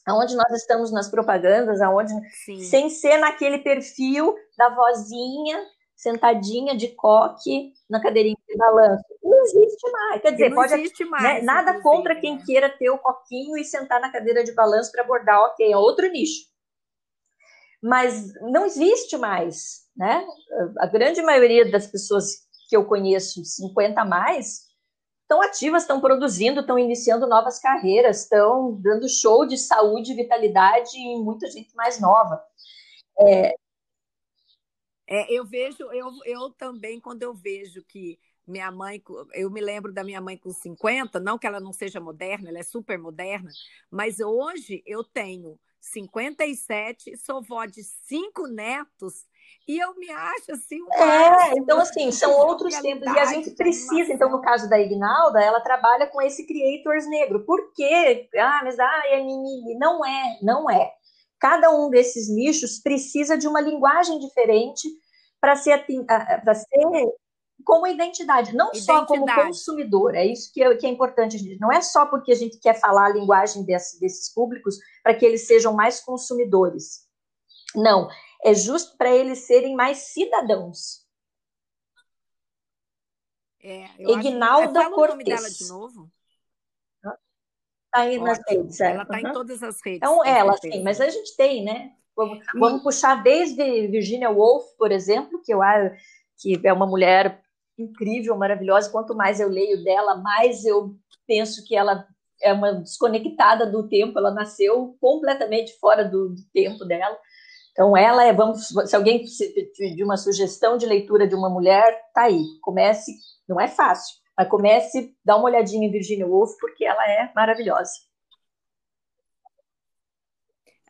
Aonde nós estamos nas propagandas, aonde Sim. sem ser naquele perfil da vozinha sentadinha de coque na cadeirinha de balanço. Não existe mais. Quer Que dizer, não pode existe mais. né, nada inclusive, contra quem né? queira ter o coquinho e sentar na cadeira de balanço para abordar, ok, é outro nicho. Mas não existe mais, né? A grande maioria das pessoas que eu conheço, 50 a mais, estão ativas, estão produzindo, estão iniciando novas carreiras, estão dando show de saúde e vitalidade em muita gente mais nova. É, eu vejo, eu, eu também, quando eu vejo que minha mãe, eu me lembro da minha mãe com 50, não que ela não seja moderna, ela é super moderna, mas hoje eu tenho 57, sou vó de cinco netos, e eu me acho assim um É, então assim, são outros tempos e a gente precisa, então no caso da Ignalda, ela trabalha com esse creators negro. Por quê? Ah, mas ah, é mimimi. Não é, não é. Cada um desses nichos precisa de uma linguagem diferente para ser, ah, ah, para ser como identidade, não só como Identidade. consumidor. É isso que é, que é importante. gente. Não é só porque a gente quer falar a linguagem desse- desses públicos para que eles sejam mais consumidores. Não, é justo para eles serem mais cidadãos. É, eu acho, Ignalda fala o nome dela Cortez. de novo. Tá aí nas redes. é. Ela está em Uhum. todas as redes. Então, ela, certeza. sim, mas a gente tem, né? Vamos, vamos puxar desde Virginia Woolf, por exemplo, que eu acho que é uma mulher incrível, maravilhosa. Quanto mais eu leio dela, mais eu penso que ela é uma desconectada do tempo. Ela nasceu completamente fora do, do tempo dela. Então, ela é, vamos, se alguém pedir uma sugestão de leitura de uma mulher, tá aí. Comece, não é fácil, mas comece, dá uma olhadinha em Virginia Woolf, porque ela é maravilhosa.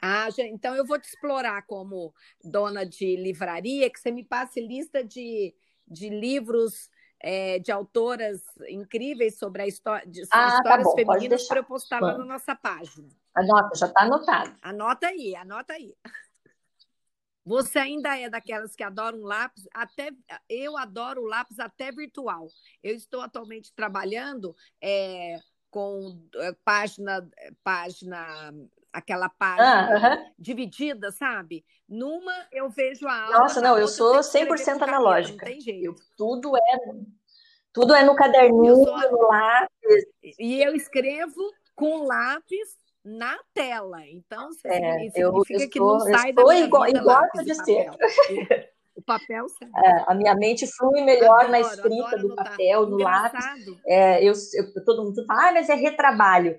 Ah, então eu vou te explorar como dona de livraria, que você me passe lista de, de livros é, de autoras incríveis sobre a história, de, Ah, tá histórias bom, pode femininas para eu postar lá na nossa página. Anota, já está anotado. Anota aí, anota aí. Você ainda é daquelas que adoram lápis, até eu adoro lápis até virtual. Eu estou atualmente trabalhando é, com é, página, página aquela página ah, dividida, sabe? Numa eu vejo a aula. Nossa, não, eu sou 100% analógica. Não tem jeito. Eu, tudo é tudo é no caderninho, sou... no lápis. E eu escrevo com lápis na tela. Então, é, significa eu, que não sai da minha igual, vida igual de ser. O papel é, A minha mente flui melhor adoro, na escrita do papel, no lápis. É, eu, eu, todo mundo fala, ah, mas é retrabalho.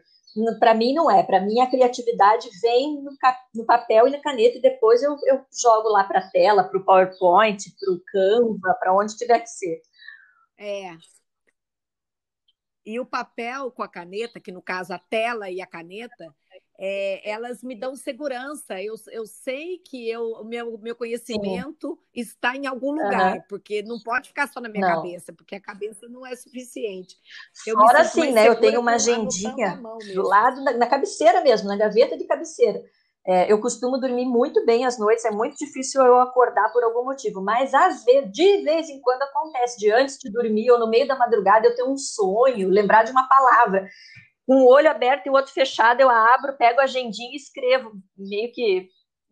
Para mim não é. Para mim a criatividade vem no, no, papel e na caneta e depois eu, eu jogo lá para a tela, para o PowerPoint, para o Canva, para onde tiver que ser. É. E o papel com a caneta, que no caso a tela e a caneta, é, elas me dão segurança. Eu, eu sei que eu, o meu, meu conhecimento Sim. está em algum lugar, uhum. porque não pode ficar só na minha não. cabeça, porque a cabeça não é suficiente. Eu Fora assim, né? Eu tenho uma agendinha do lado, na, na cabeceira mesmo, na gaveta de cabeceira. É, eu costumo dormir muito bem às noites, é muito difícil eu acordar por algum motivo, mas às vezes, de vez em quando acontece, de antes de dormir ou no meio da madrugada eu tenho um sonho, lembrar de uma palavra com o olho aberto e o outro fechado, eu abro, pego a agendinha e escrevo, meio que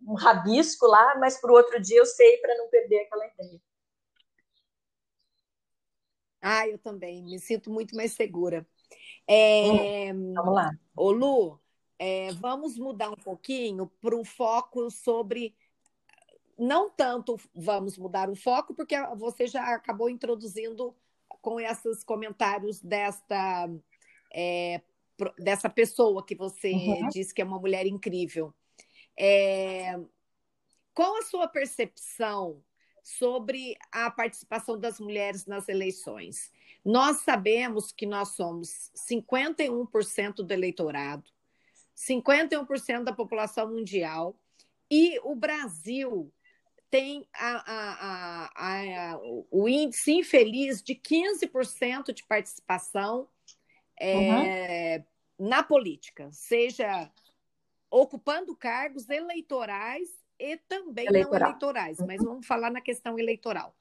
um rabisco lá, mas para o outro dia eu sei para não perder aquela ideia. Ah, eu também, me sinto muito mais segura. É... Hum, vamos lá. Ô Lu, é, vamos mudar um pouquinho para o foco sobre. Não tanto vamos mudar o foco, porque você já acabou introduzindo com esses comentários desta é, dessa pessoa que você uhum. disse que é uma mulher incrível. É, qual a sua percepção sobre a participação das mulheres nas eleições? Nós sabemos que nós somos 51% do eleitorado, 51% da população mundial, e o Brasil tem a, a, a, o índice infeliz de 15% de participação é, uhum. na política, seja ocupando cargos eleitorais e também Eleitoral. não eleitorais, mas uhum. vamos falar na questão eleitoral.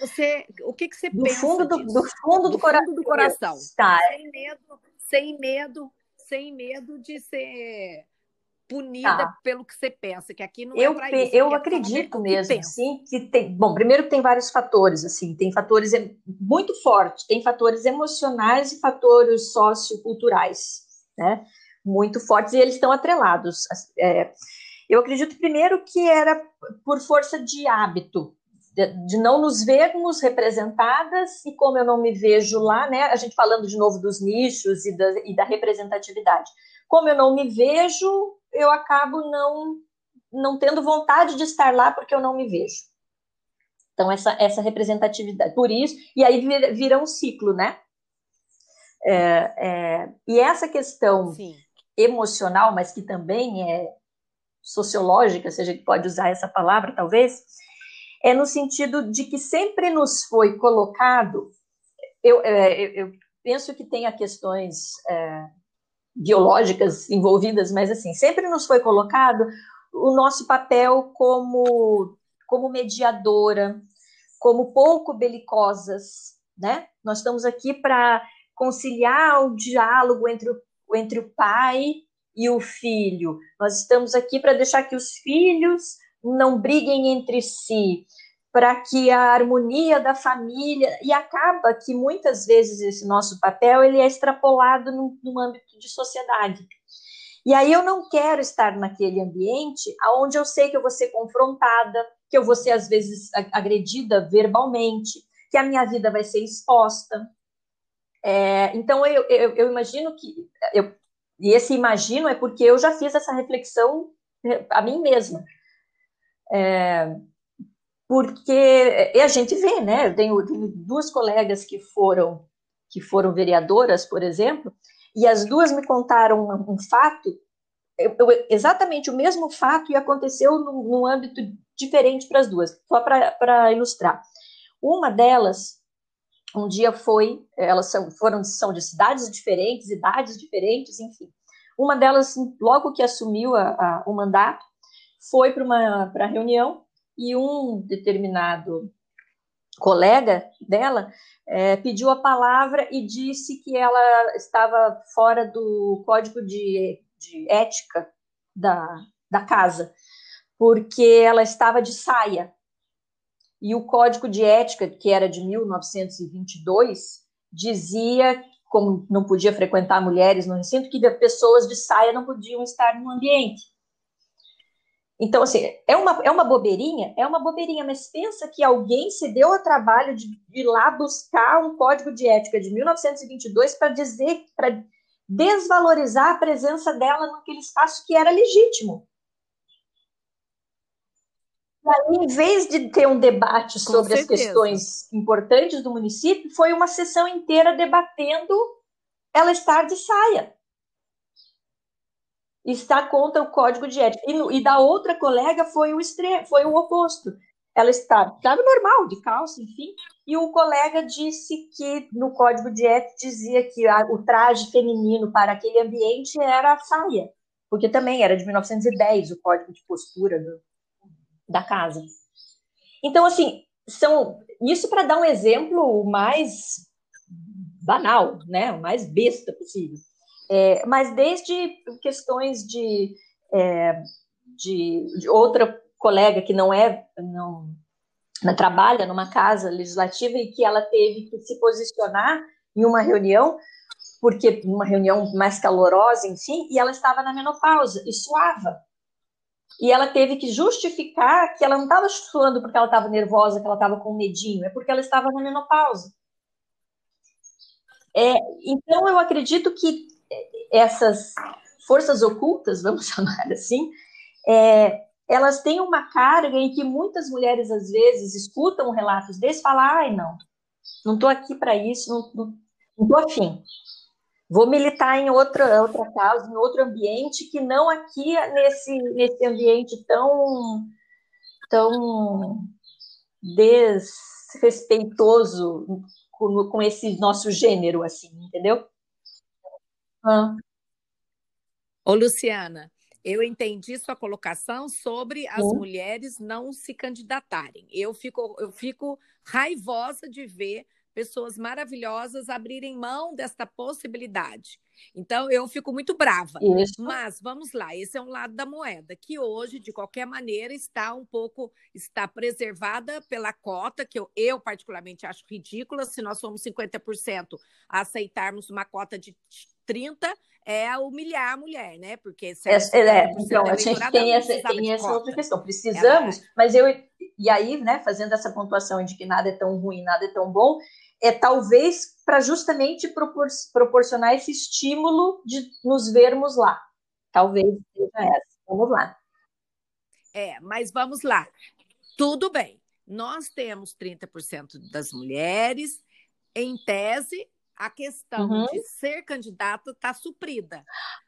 Você, o que, que você do pensa fundo do, do, fundo do, do coração, do coração. Tá. sem medo, sem medo, sem medo de ser punida tá. pelo que você pensa, que aqui não é eu, é isso, Eu acredito mesmo, sim, que tem. Bom, primeiro tem vários fatores, assim, tem fatores muito fortes, tem fatores emocionais e fatores socioculturais, né? Muito fortes, e eles estão atrelados. É, eu acredito primeiro que era por força de hábito, de, de, não nos vermos representadas, e como eu não me vejo lá, né? A gente falando de novo dos nichos e da, e da representatividade. Como eu não me vejo, eu acabo não não tendo vontade de estar lá porque eu não me vejo. Então, essa, essa representatividade, por isso, e aí vira, vira um ciclo, né? É, é, e essa questão Sim. emocional, mas que também é sociológica, se a gente pode usar essa palavra, talvez, é no sentido de que sempre nos foi colocado. Eu, é, eu, eu penso que tenha questões é, biológicas envolvidas, mas assim, sempre nos foi colocado o nosso papel como, como mediadora, como pouco belicosas, né? Nós estamos aqui para conciliar o diálogo entre o, entre o pai e o filho. Nós estamos aqui para deixar que os filhos não briguem entre si para que a harmonia da família e acaba que muitas vezes esse nosso papel ele é extrapolado no, no âmbito de sociedade. E aí eu não quero estar naquele ambiente onde eu sei que eu vou ser confrontada, que eu vou ser às vezes agredida verbalmente, que a minha vida vai ser exposta. É, então eu, eu, eu, imagino que eu, e esse imagino é porque eu já fiz essa reflexão a mim mesma. É, porque a gente vê, né? Eu tenho, tenho, duas colegas que foram que foram vereadoras, por exemplo, e as duas me contaram um, um fato, eu, eu, exatamente o mesmo fato e aconteceu num, num âmbito diferente para as duas, só para ilustrar. Uma delas, um dia foi, elas são, foram são de cidades diferentes, idades diferentes, enfim. Uma delas, logo que assumiu a, a, o mandato, foi para uma pra reunião e um determinado colega dela é, pediu a palavra e disse que ela estava fora do código de, de ética da, da casa, porque ela estava de saia. E o Código de Ética, que era de 1922, dizia, como não podia frequentar mulheres no recinto, que pessoas de saia não podiam estar no ambiente. Então, assim, é uma, é uma bobeirinha? É uma bobeirinha, mas pensa que alguém se deu ao trabalho de ir lá buscar um código de ética de 1922 para dizer, para desvalorizar a presença dela naquele espaço que era legítimo. E aí, em vez de ter um debate sobre as questões importantes do município, foi uma sessão inteira debatendo ela estar de saia está contra o código de ética. E, e da outra colega foi o foi o oposto. Ela está, estava normal, de calça, enfim, e o colega disse que no código de ética dizia que a, o traje feminino para aquele ambiente era a saia, porque também era de 1910 o código de postura do, da casa. Então, assim, são isso para dar um exemplo mais banal, né, o mais besta possível. É, mas desde questões de, é, de, de, outra colega que não é, não, não trabalha numa casa legislativa e que ela teve que se posicionar em uma reunião, porque uma reunião mais calorosa, enfim, e ela estava na menopausa e suava. E ela teve que justificar que ela não estava suando porque ela estava nervosa, que ela estava com medinho, é porque ela estava na menopausa. É, então, eu acredito que essas forças ocultas, vamos chamar assim, é, elas têm uma carga em que muitas mulheres, às vezes, escutam relatos desses e falam, ai, não, não estou aqui para isso, não estou afim. Vou militar em outra, outra causa, em outro ambiente, que não aqui nesse, nesse ambiente tão, tão desrespeitoso com, com esse nosso gênero, assim, entendeu? Ô, Luciana, eu entendi sua colocação sobre as mulheres não se candidatarem. Eu fico, eu fico raivosa de ver pessoas maravilhosas abrirem mão desta possibilidade. Então, eu fico muito brava. Isso. Mas vamos lá, esse é um lado da moeda, que hoje, de qualquer maneira, está um pouco, está preservada pela cota, que eu, eu particularmente acho ridícula, se nós somos 50% a aceitarmos uma cota de 30 é humilhar a mulher, né? Porque se é, é, então a gente tem essa, tem essa outra questão. Precisamos, Ela... mas eu e aí, né, fazendo essa pontuação de que nada é tão ruim, nada é tão bom, é talvez para justamente propor, proporcionar esse estímulo de nos vermos lá. Talvez seja essa. Vamos lá. É, mas vamos lá. Tudo bem. Nós temos 30% das mulheres, em tese, a questão uhum. de ser candidata está suprida.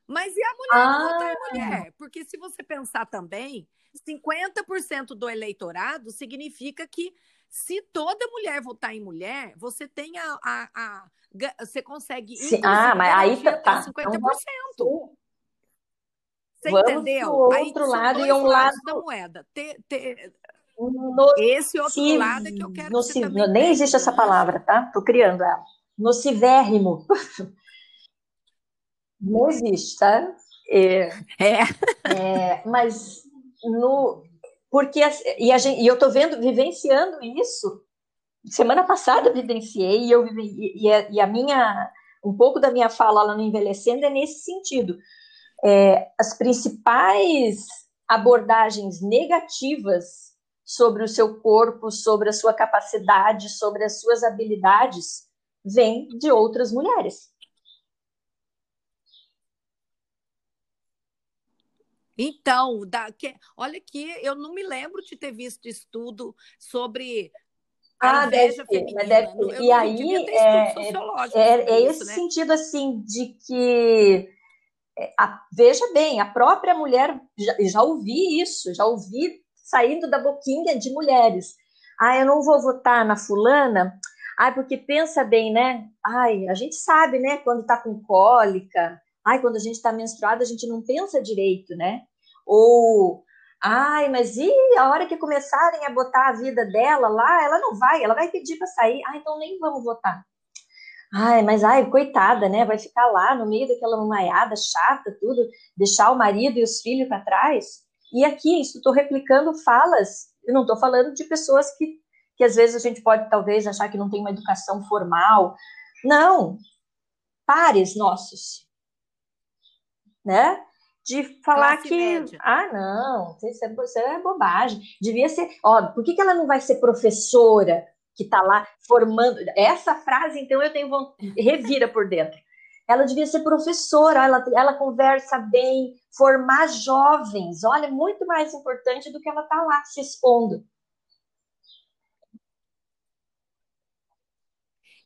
Mas e a mulher ah. votar em mulher? Porque se você pensar também, 50% do eleitorado significa que se toda mulher votar em mulher, você tem a. a, a você consegue. Ah, mas aí tá. tá. 50%. Então, você Vamos entendeu? Outro aí, lado e um lado da moeda. Ter, ter... No Esse outro lado é que eu quero. No, que nem existe essa palavra, tá? Tô criando ela nocivérrimo. Não existe, tá? É, é. é mas no porque e, a gente, e eu estou vendo vivenciando isso semana passada vivenciei e eu e, e, a, e, a, minha um pouco da minha fala lá no envelhecendo é nesse sentido é, as principais abordagens negativas sobre o seu corpo sobre a sua capacidade sobre as suas habilidades vem de outras mulheres. Então, da, que, olha aqui, eu não me lembro de ter visto estudo sobre ah, deve ser, mas deve ser. E aí é, é, é, é esse né? sentido assim de que é, a, veja bem, a própria mulher já, já ouvi isso, já ouvi saindo da boquinha de mulheres. Ah, eu não vou votar na fulana Ai, porque pensa bem, né? Ai, a gente sabe, né? Quando tá com cólica. Ai, quando a gente tá menstruada, a gente não pensa direito, né? Ou, ai, mas e a hora que começarem a botar a vida dela lá, ela não vai, ela vai pedir para sair. Ah, então nem vamos votar. Ai, mas ai, coitada, né? Vai ficar lá no meio daquela mamaiada chata, tudo, deixar o marido e os filhos para trás. E aqui, isso estou replicando falas, eu não estou falando de pessoas que, que às vezes a gente pode talvez achar que não tem uma educação formal. Não, pares nossos, né? De falar Classe que, média. ah, não, isso é, isso é bobagem. Devia ser, ó, por que, que ela não vai ser professora? que está lá formando. Essa frase, então, eu tenho revira por dentro. Ela devia ser professora, ela, ela conversa bem, formar jovens. Olha, é muito mais importante do que ela estar tá lá se expondo.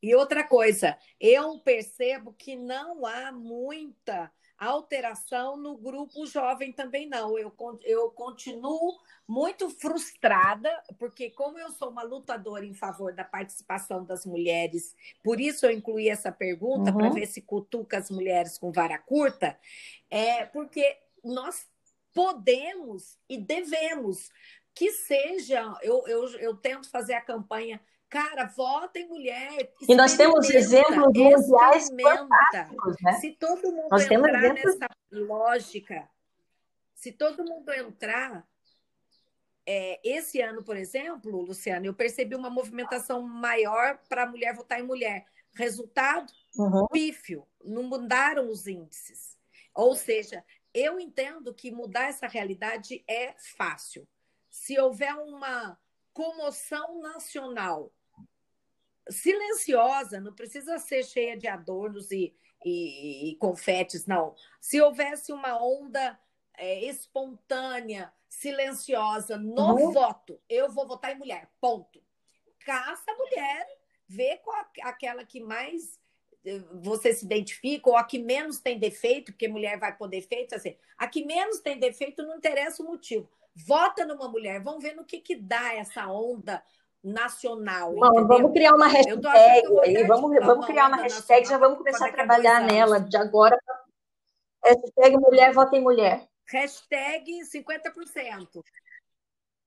E outra coisa, eu percebo que não há muita alteração no grupo jovem também não. Eu, eu continuo muito frustrada, porque como eu sou uma lutadora em favor da participação das mulheres, por isso eu incluí essa pergunta uhum. para ver se cutuca as mulheres com vara curta, é porque nós podemos e devemos que seja, eu, eu, eu tento fazer a campanha Cara, vota em mulher. E nós temos exemplos mundiais fantásticos, né? Se todo mundo nós entrar exemplos... nessa lógica, se todo mundo entrar, é, esse ano, por exemplo, Luciana, eu percebi uma movimentação maior para a mulher votar em mulher. Resultado, uhum. pífio, não mudaram os índices. Ou seja, eu entendo que mudar essa realidade é fácil. Se houver uma comoção nacional silenciosa, não precisa ser cheia de adornos e, e, e confetes, não. Se houvesse uma onda é, espontânea, silenciosa no uhum. voto, eu vou votar em mulher, ponto. Caça a mulher, vê qual aquela que mais eh, você se identifica, ou a que menos tem defeito, porque mulher vai pôr defeito, assim, a que menos tem defeito não interessa o motivo. Vota numa mulher, vamos ver no que, que dá essa onda nacional. Vamos criar uma hashtag aí, vamos, vamos criar uma hashtag, já vamos começar a trabalhar nela de agora. Hashtag mulher vota em mulher. Hashtag 50%.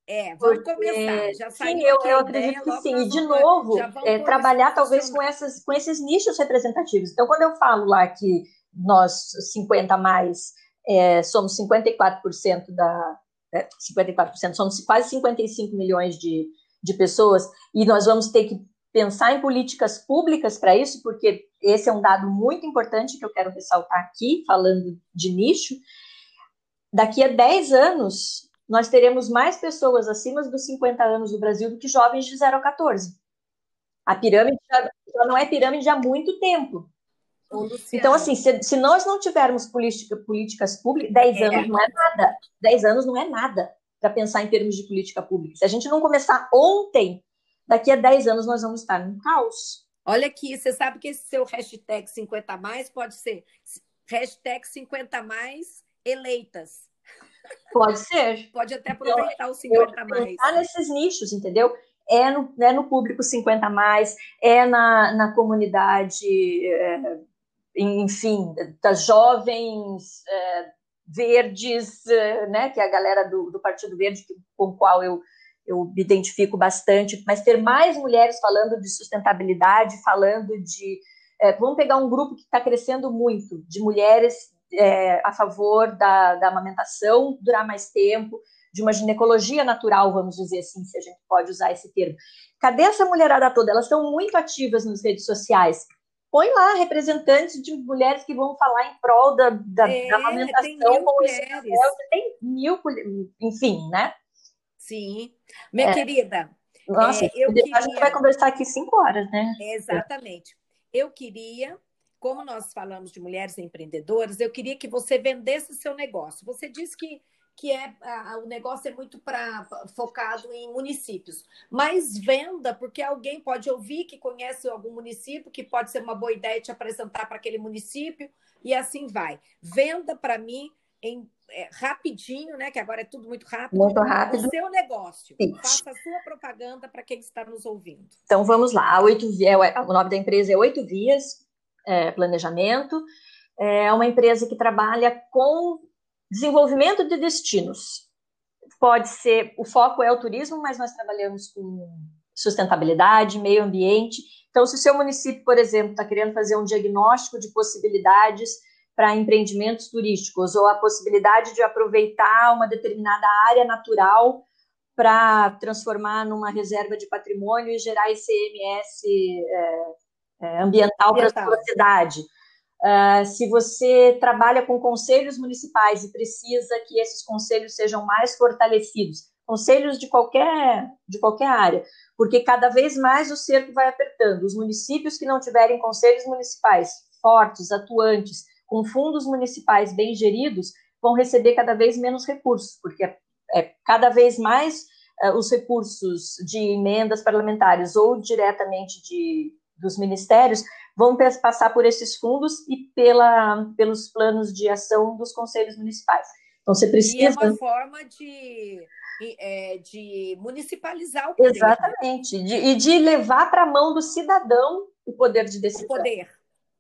É, vamos começar. Já sim, eu, eu acredito que sim. E, de novo, é, trabalhar talvez com, essas, com esses nichos representativos. Então, quando eu falo lá que nós, 50 mais, é, somos 54% da. É, 54%, somos quase 55 milhões de, de pessoas, e nós vamos ter que pensar em políticas públicas para isso, porque esse é um dado muito importante que eu quero ressaltar aqui, falando de nicho. Daqui a 10 anos, nós teremos mais pessoas acima dos 50 anos no Brasil do que jovens de 0 a 14. A pirâmide já, já não é pirâmide há muito tempo. Então, assim, se, se, nós não tivermos política, políticas públicas, 10 é. anos não é nada. 10 anos não é nada para pensar em termos de política pública. Se a gente não começar ontem, daqui a 10 anos nós vamos estar num caos. Olha aqui, você sabe que esse seu hashtag 50 mais pode ser hashtag 50 mais eleitas. Pode ser. Pode até aproveitar então, os 50 mais. Está nesses nichos, entendeu? É no, é no público 50 mais, é na, na comunidade, é, enfim, das jovens, é, verdes, eh, né, que é a galera do, do Partido Verde, com o qual eu, eu me identifico bastante, mas ter mais mulheres falando de sustentabilidade, falando de. É, vamos pegar um grupo que está crescendo muito, de mulheres é, a favor da, da amamentação durar mais tempo, de uma ginecologia natural, vamos dizer assim, se a gente pode usar esse termo. Cadê essa mulherada toda? Elas estão muito ativas nas redes sociais põe lá representantes de mulheres que vão falar em prol da, da, é, da amamentação tem mil mulheres. tem mil, enfim, né? Sim. Minha é. querida. Nossa, é, eu queria... a gente vai conversar aqui cinco horas, né? Exatamente. Eu queria, como nós falamos de mulheres empreendedoras, eu queria que você vendesse o seu negócio. Você disse que que é a, o negócio é muito para focado em municípios. Mas venda, porque alguém pode ouvir que conhece algum município, que pode ser uma boa ideia te apresentar para aquele município, e assim vai. Venda para mim em é, rapidinho, né? Que agora é tudo muito rápido. Muito rápido. O seu negócio. Sim. Faça a sua propaganda para quem está nos ouvindo. Então vamos lá. A oito, é, o nome da empresa é Oito Vias é, Planejamento. É uma empresa que trabalha com Desenvolvimento de destinos. Pode ser, o foco é o turismo, mas nós trabalhamos com sustentabilidade, meio ambiente. Então, se o seu município, por exemplo, está querendo fazer um diagnóstico de possibilidades para empreendimentos turísticos ou a possibilidade de aproveitar uma determinada área natural para transformar numa reserva de patrimônio e gerar ICMS é, é, ambiental para a sua cidade. Uh, se você trabalha com conselhos municipais e precisa que esses conselhos sejam mais fortalecidos, conselhos de qualquer, de qualquer área, porque cada vez mais o cerco vai apertando. Os municípios que não tiverem conselhos municipais fortes, atuantes, com fundos municipais bem geridos, vão receber cada vez menos recursos, porque é, é cada vez mais é, os recursos de emendas parlamentares ou diretamente de, dos ministérios vão passar por esses fundos e pela, pelos planos de ação dos conselhos municipais. Então, você precisa. E é uma forma de, é, de municipalizar o poder. Né? Exatamente. De, e de levar para a mão do cidadão o poder de decisão. O poder.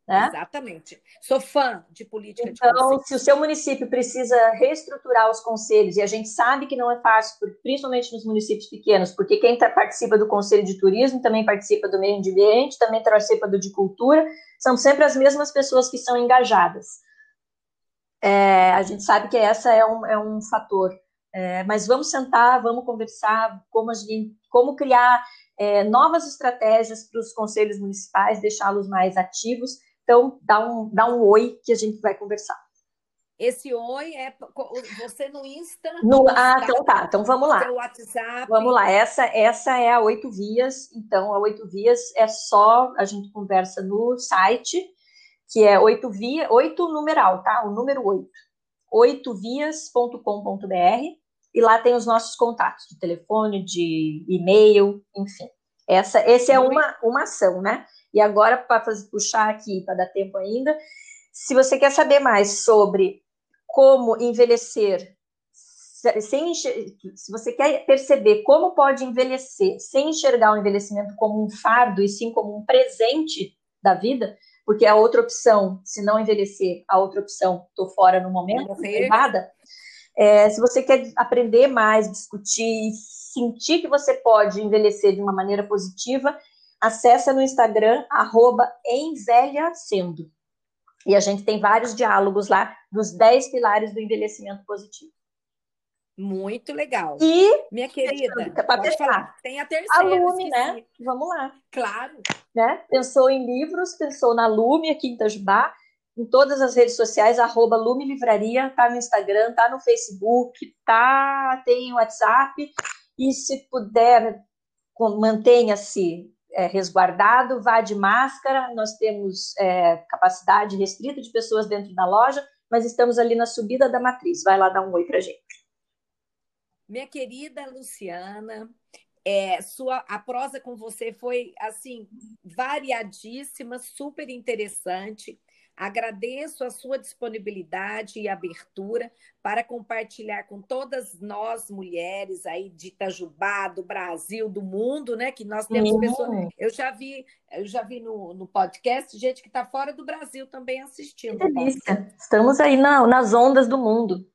Né? Exatamente. Sou fã de política então, de se o seu município precisa reestruturar os conselhos, e a gente sabe que não é fácil, principalmente nos municípios pequenos, porque quem tá, participa do conselho de turismo também participa do meio ambiente, também participa do de cultura, são sempre as mesmas pessoas que são engajadas. É, a gente sabe que essa é um, é um fator. É, mas vamos sentar, vamos conversar como, gente, como criar é, novas estratégias para os conselhos municipais, deixá-los mais ativos então, dá um, dá um oi que a gente vai conversar. Esse oi é você no Insta? No, ah, então tá. Então vamos lá. WhatsApp. Vamos lá. Essa, essa é a Oito Vias. Então, a Oito Vias é só a gente conversa no site, que é oito via, oito numeral, tá? O número oito. oitovias.com.br e lá tem os nossos contatos de telefone, de e-mail, enfim. Essa, esse é uma, uma ação, né? E agora, para puxar aqui, para dar tempo ainda, se você quer saber mais sobre como envelhecer, sem, se você quer perceber como pode envelhecer sem enxergar o envelhecimento como um fardo e sim como um presente da vida, porque a outra opção, se não envelhecer, a outra opção, estou fora no momento, errada. É, se você quer aprender mais, discutir, sentir que você pode envelhecer de uma maneira positiva, acessa no Instagram, arroba envelhacendo. E a gente tem vários diálogos lá dos 10 pilares do envelhecimento positivo. Muito legal. E, minha querida, para fechar, tem a terceira. A Lume, né? Vamos lá. Claro. Né? Pensou em livros, pensou na Lume aqui em Itajubá, em todas as redes sociais, arroba Lume Livraria, tá no Instagram, tá no Facebook, tá, tem WhatsApp, e se puder, mantenha-se é, resguardado, vá de máscara. Nós temos é, capacidade restrita de pessoas dentro da loja, mas estamos ali na subida da matriz. Vai lá dar um oi para gente. Minha querida Luciana, é, sua, a prosa com você foi assim variadíssima, super interessante. Agradeço a sua disponibilidade e abertura para compartilhar com todas nós mulheres aí de Itajubá, do Brasil, do mundo, né? Que nós temos uhum. pessoas. Eu já vi, eu já vi no, no podcast gente que está fora do Brasil também assistindo. Que delícia. Estamos aí na, nas ondas do mundo.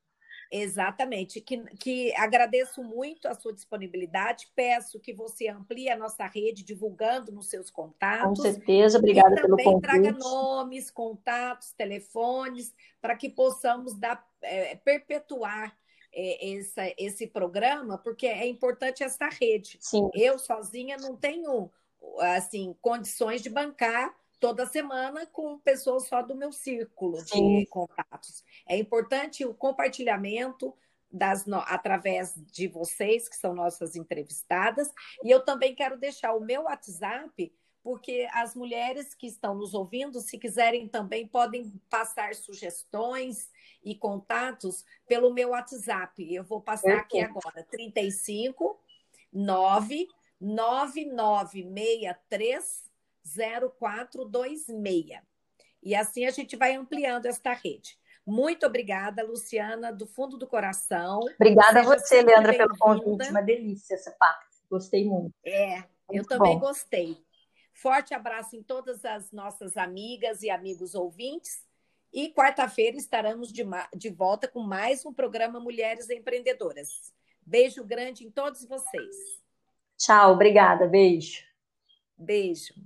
Exatamente, que, que agradeço muito a sua disponibilidade, peço que você amplie a nossa rede divulgando nos seus contatos. Com certeza, obrigada pelo convite. também traga nomes, contatos, telefones, para que possamos dar, é, perpetuar é, essa, esse programa, porque é importante essa rede. Sim. Eu sozinha não tenho assim condições de bancar toda semana com pessoas só do meu círculo Sim. de contatos. É importante o compartilhamento das, através de vocês, que são nossas entrevistadas, e eu também quero deixar o meu WhatsApp, porque as mulheres que estão nos ouvindo, se quiserem também, podem passar sugestões e contatos pelo meu WhatsApp. Eu vou passar aqui agora: 35 9 9963 0426. E assim a gente vai ampliando esta rede. Muito obrigada, Luciana, do fundo do coração. Obrigada a você, Leandra, pelo convite. Uma delícia essa parte. Gostei muito. É, muito eu também bom. gostei. Forte abraço em todas as nossas amigas e amigos ouvintes. E quarta-feira estaremos de, de volta com mais um programa Mulheres Empreendedoras. Beijo grande em todos vocês. Tchau, obrigada. Beijo. Beijo.